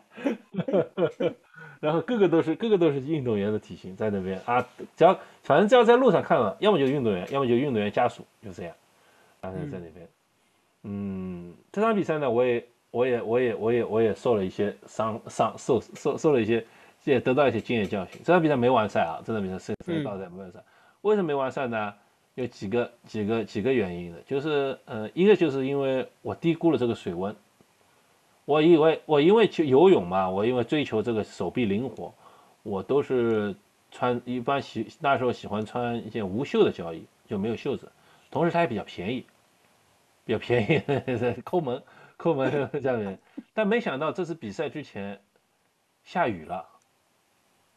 <laughs> 然后个个都是个个都是运动员的体型在那边啊，只要反正只要在路上看到，要么就运动员，要么就运动员家属，就这样，然后在那边，嗯，这场比赛呢，我也我也我也我也我也受了一些伤伤受受受了一些。也得到一些经验教训。这场比赛没完赛啊！这场比赛是是到赛没完赛。为什么没完赛呢？有几个几个几个原因的，就是呃，一个就是因为我低估了这个水温。我以为我因为去游泳嘛，我因为追求这个手臂灵活，我都是穿一般喜那时候喜欢穿一件无袖的胶衣，就没有袖子，同时它也比较便宜，比较便宜，<laughs> 抠门抠门 <laughs> 下面。但没想到这次比赛之前下雨了。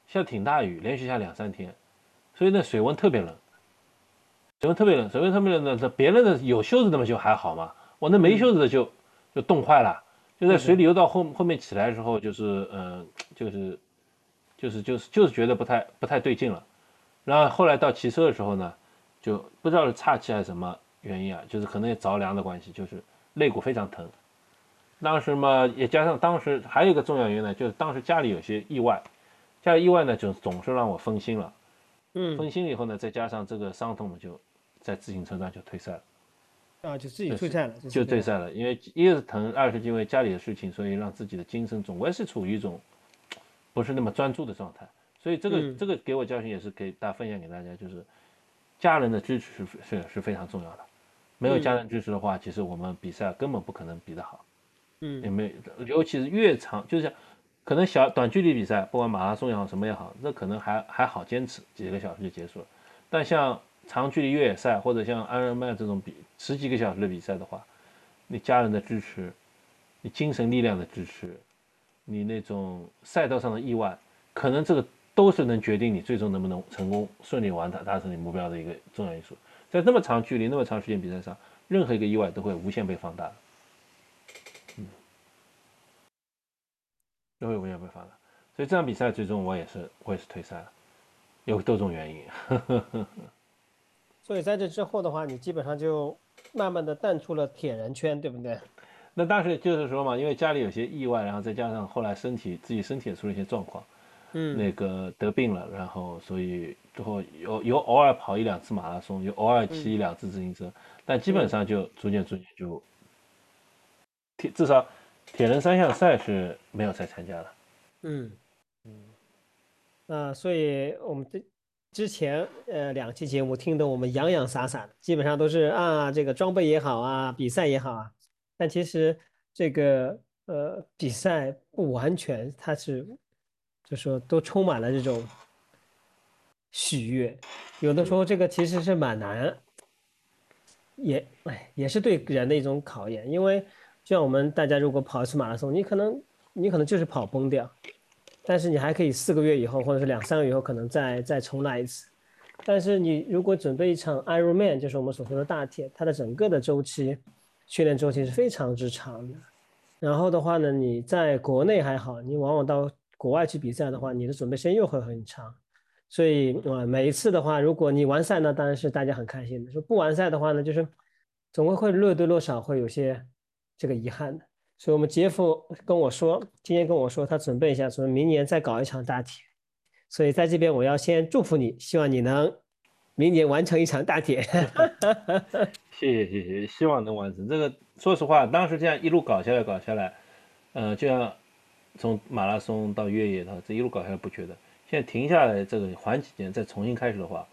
下挺大雨，连续下两三天，所以那水温特别冷，特别冷，水温特别冷呢。这别人的有袖子的嘛就还好嘛，我那没袖子的就就冻坏了，就在水里游到后后面起来的时候，就是嗯，就是就是就是就是觉得不太不太对劲了。然后后来到骑车的时候呢，就不知道是岔气还是什么原因啊，就是可能也着凉的关系，就是肋骨非常疼。当时嘛也加上当时还有一个重要原因呢，就是当时家里有些意外。家里意外呢，就总是让我分心了，
嗯，
分心以后呢，再加上这个伤痛，就在自行车上就退赛了，
啊，就自己退赛了，
就退赛了，因为一个是疼，二是因为家里的事情，所以让自己的精神总归是处于一种不是那么专注的状态，所以这个这个给我教训也是给大家分享给大家，就是家人的支持是是是非常重要的，没有家人支持的话，其实我们比赛根本不可能比得好，
嗯，
也没，尤其是越长，就是。可能小短距离比赛，不管马拉松也好，什么也好，那可能还还好坚持几个小时就结束了。但像长距离越野赛或者像安人曼这种比十几个小时的比赛的话，你家人的支持，你精神力量的支持，你那种赛道上的意外，可能这个都是能决定你最终能不能成功顺利完达达成你目标的一个重要因素。在那么长距离、那么长时间比赛上，任何一个意外都会无限被放大。嗯都会无限被放大，所以这场比赛最终我也是我也是退赛了，有多种原因。
呵呵呵所以在这之后的话，你基本上就慢慢的淡出了铁人圈，对不对？<laughs>
那当时就是说嘛，因为家里有些意外，然后再加上后来身体自己身体也出了一些状况，
嗯。
那个得病了，然后所以之后有有偶尔跑一两次马拉松，有偶尔骑一两次自行车，但基本上就逐渐逐渐就铁至少铁人三项赛是没有再参加了。
嗯。嗯，那，所以我们这之前呃两期节目听得我们洋洋洒洒的，基本上都是啊这个装备也好啊，比赛也好啊，但其实这个呃比赛不完全，它是就说都充满了这种喜悦，有的时候这个其实是蛮难，也哎也是对人的一种考验，因为就像我们大家如果跑一次马拉松，你可能你可能就是跑崩掉。但是你还可以四个月以后，或者是两三个月以后，可能再再重来一次。但是你如果准备一场 Ironman，就是我们所说的大铁，它的整个的周期，训练周期是非常之长的。然后的话呢，你在国内还好，你往往到国外去比赛的话，你的准备时间又会很长。所以啊，每一次的话，如果你完赛呢，当然是大家很开心的；说不完赛的话呢，就是总会会略多略少会有些这个遗憾的。所以，我们杰夫跟我说，今天跟我说，他准备一下，说明年再搞一场大铁。所以，在这边我要先祝福你，希望你能明年完成一场大铁。<laughs> <laughs>
谢谢谢谢，希望能完成这个。说实话，当时这样一路搞下来，搞下来，呃，就像从马拉松到越野的这一路搞下来，不觉得。现在停下来这个缓几年，再重新开始的话，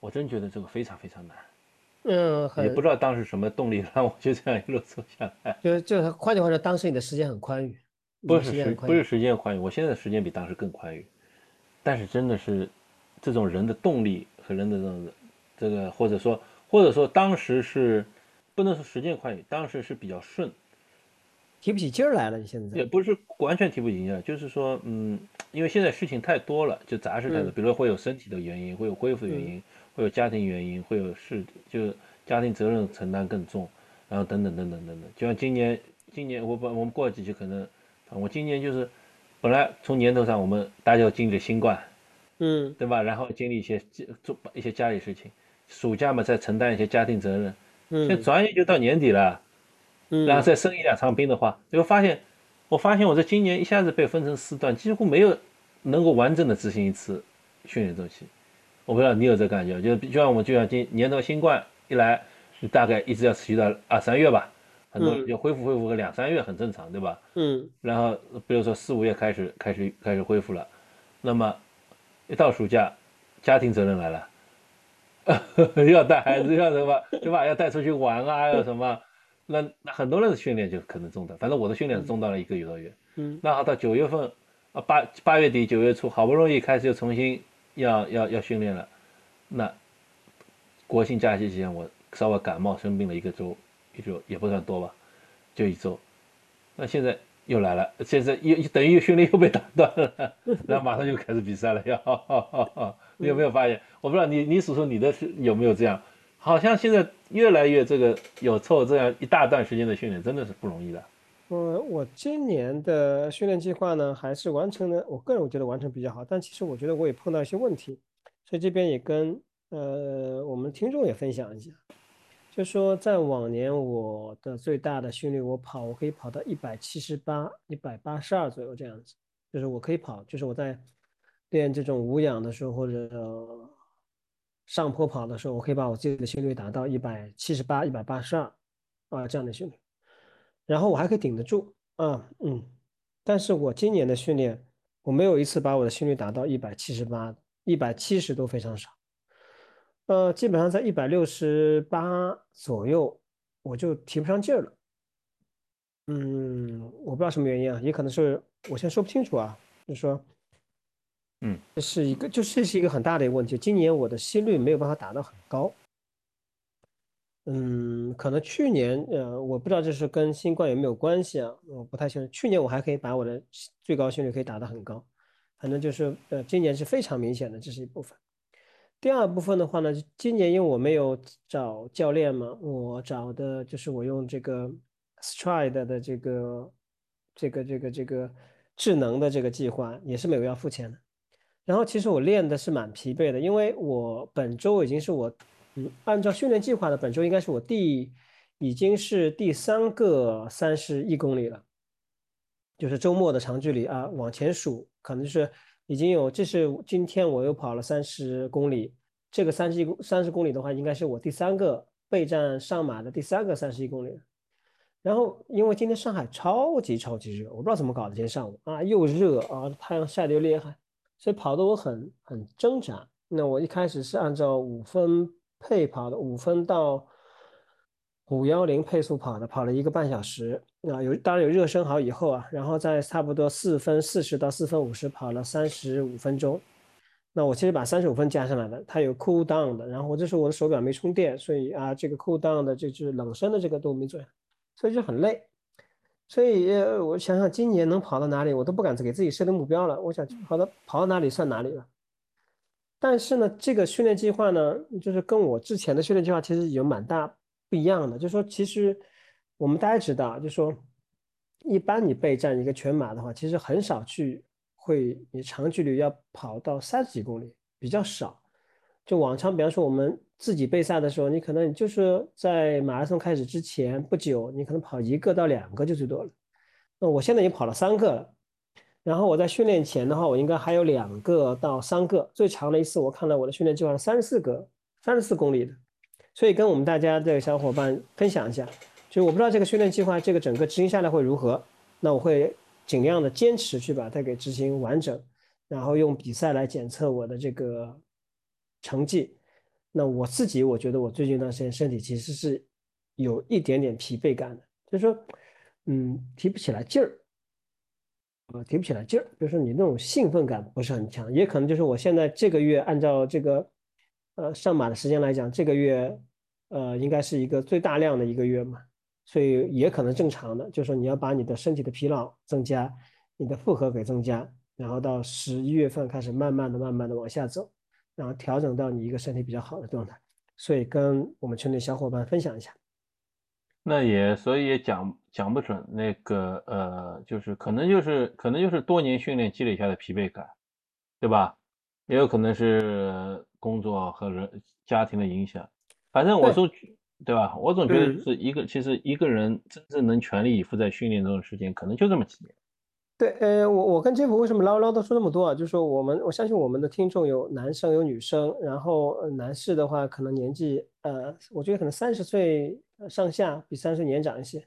我真觉得这个非常非常难。
嗯，
也不知道当时什么动力让我就这样一路走下来。
就就换句话说，当时你的时间很宽裕，
不是时不是时间宽裕，我现在时间比当时更宽裕。但是真的是这种人的动力和人的这种这个，或者说或者说当时是不能说时间宽裕，当时是比较顺，
提不起劲儿来了。你现在
也不是完全提不起劲儿，就是说，嗯，因为现在事情太多了，就杂事太多，比如说会有身体的原因，会有恢复的原因。会有家庭原因，会有事，就家庭责任承担更重，然后等等等等等等。就像今年，今年我本我们过几期可能，我今年就是本来从年头上我们大家要经历新冠，
嗯，
对吧？然后经历一些做一些家里事情，暑假嘛再承担一些家庭责任，
嗯，
现在转眼就到年底了，
嗯，
然后再生一两场病的话，就会发现，我发现我这今年一下子被分成四段，几乎没有能够完整的执行一次训练周期。我不知道你有这感觉，就就像我们就像今年头新冠一来，大概一直要持续到二三月吧，很多就恢复恢复个两三月很正常，对吧？
嗯。
然后比如说四五月开始开始开始恢复了，那么一到暑假，家庭责任来了，<laughs> 要带孩子要什么，对吧？要带出去玩啊，要什么？那那很多人的训练就可能中断，反正我的训练是中断了一个多月。
嗯。
那好，到九月份啊八八月底九月初，好不容易开始又重新。要要要训练了，那国庆假期期间我稍微感冒生病了一个周，一周也不算多吧，就一周。那现在又来了，现在又等于训练又被打断了，<laughs> 然后马上就开始比赛了。要，<laughs> 你有没有发现？我不知道你你数数你的是有没有这样？好像现在越来越这个有凑这样一大段时间的训练，真的是不容易的。
嗯，我今年的训练计划呢，还是完成的。我个人我觉得完成比较好，但其实我觉得我也碰到一些问题，所以这边也跟呃我们听众也分享一下，就说在往年我的最大的训练，我跑我可以跑到一百七十八、一百八十二左右这样子，就是我可以跑，就是我在练这种无氧的时候或者上坡跑的时候，我可以把我自己的心率达到一百七十八、一百八十二啊这样的训练。然后我还可以顶得住啊，嗯，但是我今年的训练，我没有一次把我的心率达到一百七十八，一百七十都非常少，呃，基本上在一百六十八左右，我就提不上劲儿了，嗯，我不知道什么原因啊，也可能是我现在说不清楚啊，就是说，
嗯，
这是一个，就是这是一个很大的一个问题，今年我的心率没有办法达到很高。嗯，可能去年，呃，我不知道这是跟新冠有没有关系啊，我不太清楚。去年我还可以把我的最高心率可以打得很高，反正就是，呃，今年是非常明显的，这是一部分。第二部分的话呢，今年因为我没有找教练嘛，我找的就是我用这个 Stride 的这个这个这个这个智能的这个计划，也是每个月要付钱的。然后其实我练的是蛮疲惫的，因为我本周已经是我。嗯，按照训练计划的本周应该是我第已经是第三个三十一公里了，就是周末的长距离啊，往前数可能就是已经有，这是今天我又跑了三十公里，这个三十一三十公里的话，应该是我第三个备战上马的第三个三十一公里。然后因为今天上海超级超级热，我不知道怎么搞的，今天上午啊又热啊，太阳晒得又厉害，所以跑得我很很挣扎。那我一开始是按照五分配跑的，五分到五幺零配速跑的，跑了一个半小时。啊，有当然有热身好以后啊，然后在差不多四分四十到四分五十跑了三十五分钟。那我其实把三十五分加上来了，它有 cool down 的。然后我这时候我的手表没充电，所以啊，这个 cool down 的就是冷身的这个都没做，所以就很累。所以我想想今年能跑到哪里，我都不敢给自己设定目标了。我想跑到跑到哪里算哪里了。但是呢，这个训练计划呢，就是跟我之前的训练计划其实有蛮大不一样的，就是说其实。我们大家知道，就说一般你备战一个全马的话，其实很少去会你长距离要跑到三十几公里，比较少。就往常，比方说我们自己备赛的时候，你可能就是在马拉松开始之前不久，你可能跑一个到两个就最多了。那我现在已经跑了三个了，然后我在训练前的话，我应该还有两个到三个。最长的一次我看了我的训练计划是三十四个，三十四公里的，所以跟我们大家的小伙伴分享一下。就我不知道这个训练计划，这个整个执行下来会如何，那我会尽量的坚持去把它给执行完整，然后用比赛来检测我的这个成绩。那我自己我觉得我最近一段时间身体其实是有一点点疲惫感的，就是说，嗯，提不起来劲儿，啊，提不起来劲儿，就是你那种兴奋感不是很强，也可能就是我现在这个月按照这个，呃，上马的时间来讲，这个月，呃，应该是一个最大量的一个月嘛。所以也可能正常的，就是说你要把你的身体的疲劳增加，你的负荷给增加，然后到十一月份开始慢慢的、慢慢的往下走，然后调整到你一个身体比较好的状态。所以跟我们群里小伙伴分享一下。
那也所以也讲讲不准那个呃，就是可能就是可能就是多年训练积累下的疲惫感，对吧？也有可能是工作和人家庭的影响。反正我说。对吧？我总觉得是一个，其实一个人真正能全力以赴在训练中的时间，可能就这么几年。
对，呃，我我跟杰夫为什么唠唠叨说那么多啊？就是说我们我相信我们的听众有男生有女生，然后男士的话可能年纪，呃，我觉得可能三十岁上下，比三十年长一些。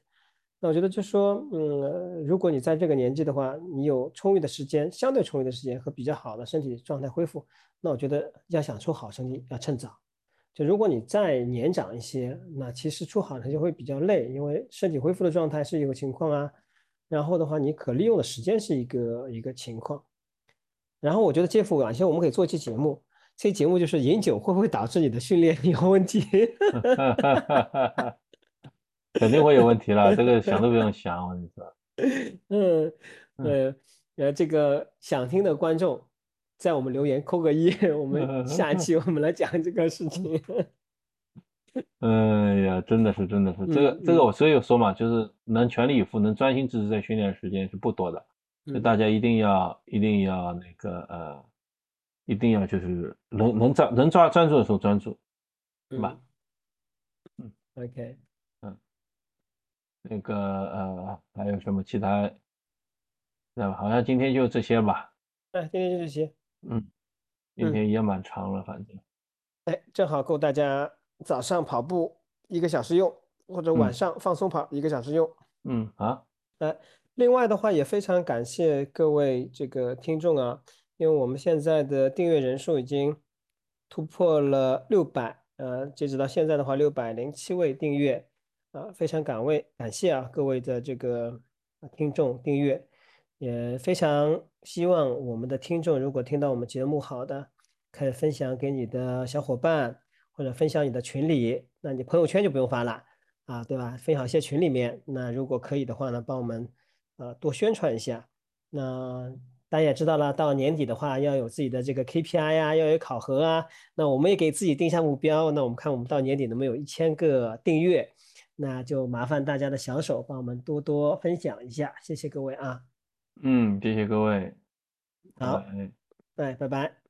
那我觉得就说，嗯，如果你在这个年纪的话，你有充裕的时间，相对充裕的时间和比较好的身体状态恢复，那我觉得要想出好成绩，要趁早。就如果你再年长一些，那其实出好成绩会比较累，因为身体恢复的状态是一个情况啊。然后的话，你可利用的时间是一个一个情况。然后我觉得杰夫，晚些我们可以做一期节目，这期节目就是饮酒会不会导致你的训练有问题？
肯定会有问题了，这个想都不用想，我跟你说。<laughs>
嗯，呃，呃，这个想听的观众。在我们留言扣个一，<laughs> 我们 <laughs> 下期我们来讲这个事情。
哎呀，真的是，真的是，这个这个我所以说嘛，就是能全力以赴、能专心致志在训练的时间是不多的，所以大家一定要一定要那个呃，一定要就是能能抓能抓专注的时候专注，是吧？
嗯，OK，
嗯，那个呃还有什么其他？那好像今天就这些吧。
哎，今天就这些。
嗯，今天也蛮长了，反正，
哎，正好够大家早上跑步一个小时用，或者晚上放松跑一个小时用。
嗯，好。
哎，另外的话也非常感谢各位这个听众啊，因为我们现在的订阅人数已经突破了六百，呃，截止到现在的话，六百零七位订阅，啊，非常感位感谢啊各位的这个听众订阅。也非常希望我们的听众，如果听到我们节目好的，可以分享给你的小伙伴，或者分享你的群里。那你朋友圈就不用发了啊，对吧？分享一些群里面。那如果可以的话呢，帮我们呃多宣传一下。那大家也知道了，到年底的话要有自己的这个 KPI 呀，要有考核啊。那我们也给自己定下目标。那我们看我们到年底能不能有一千个订阅？那就麻烦大家的小手帮我们多多分享一下，谢谢各位啊。
嗯，谢谢各位。
好，哎，拜拜。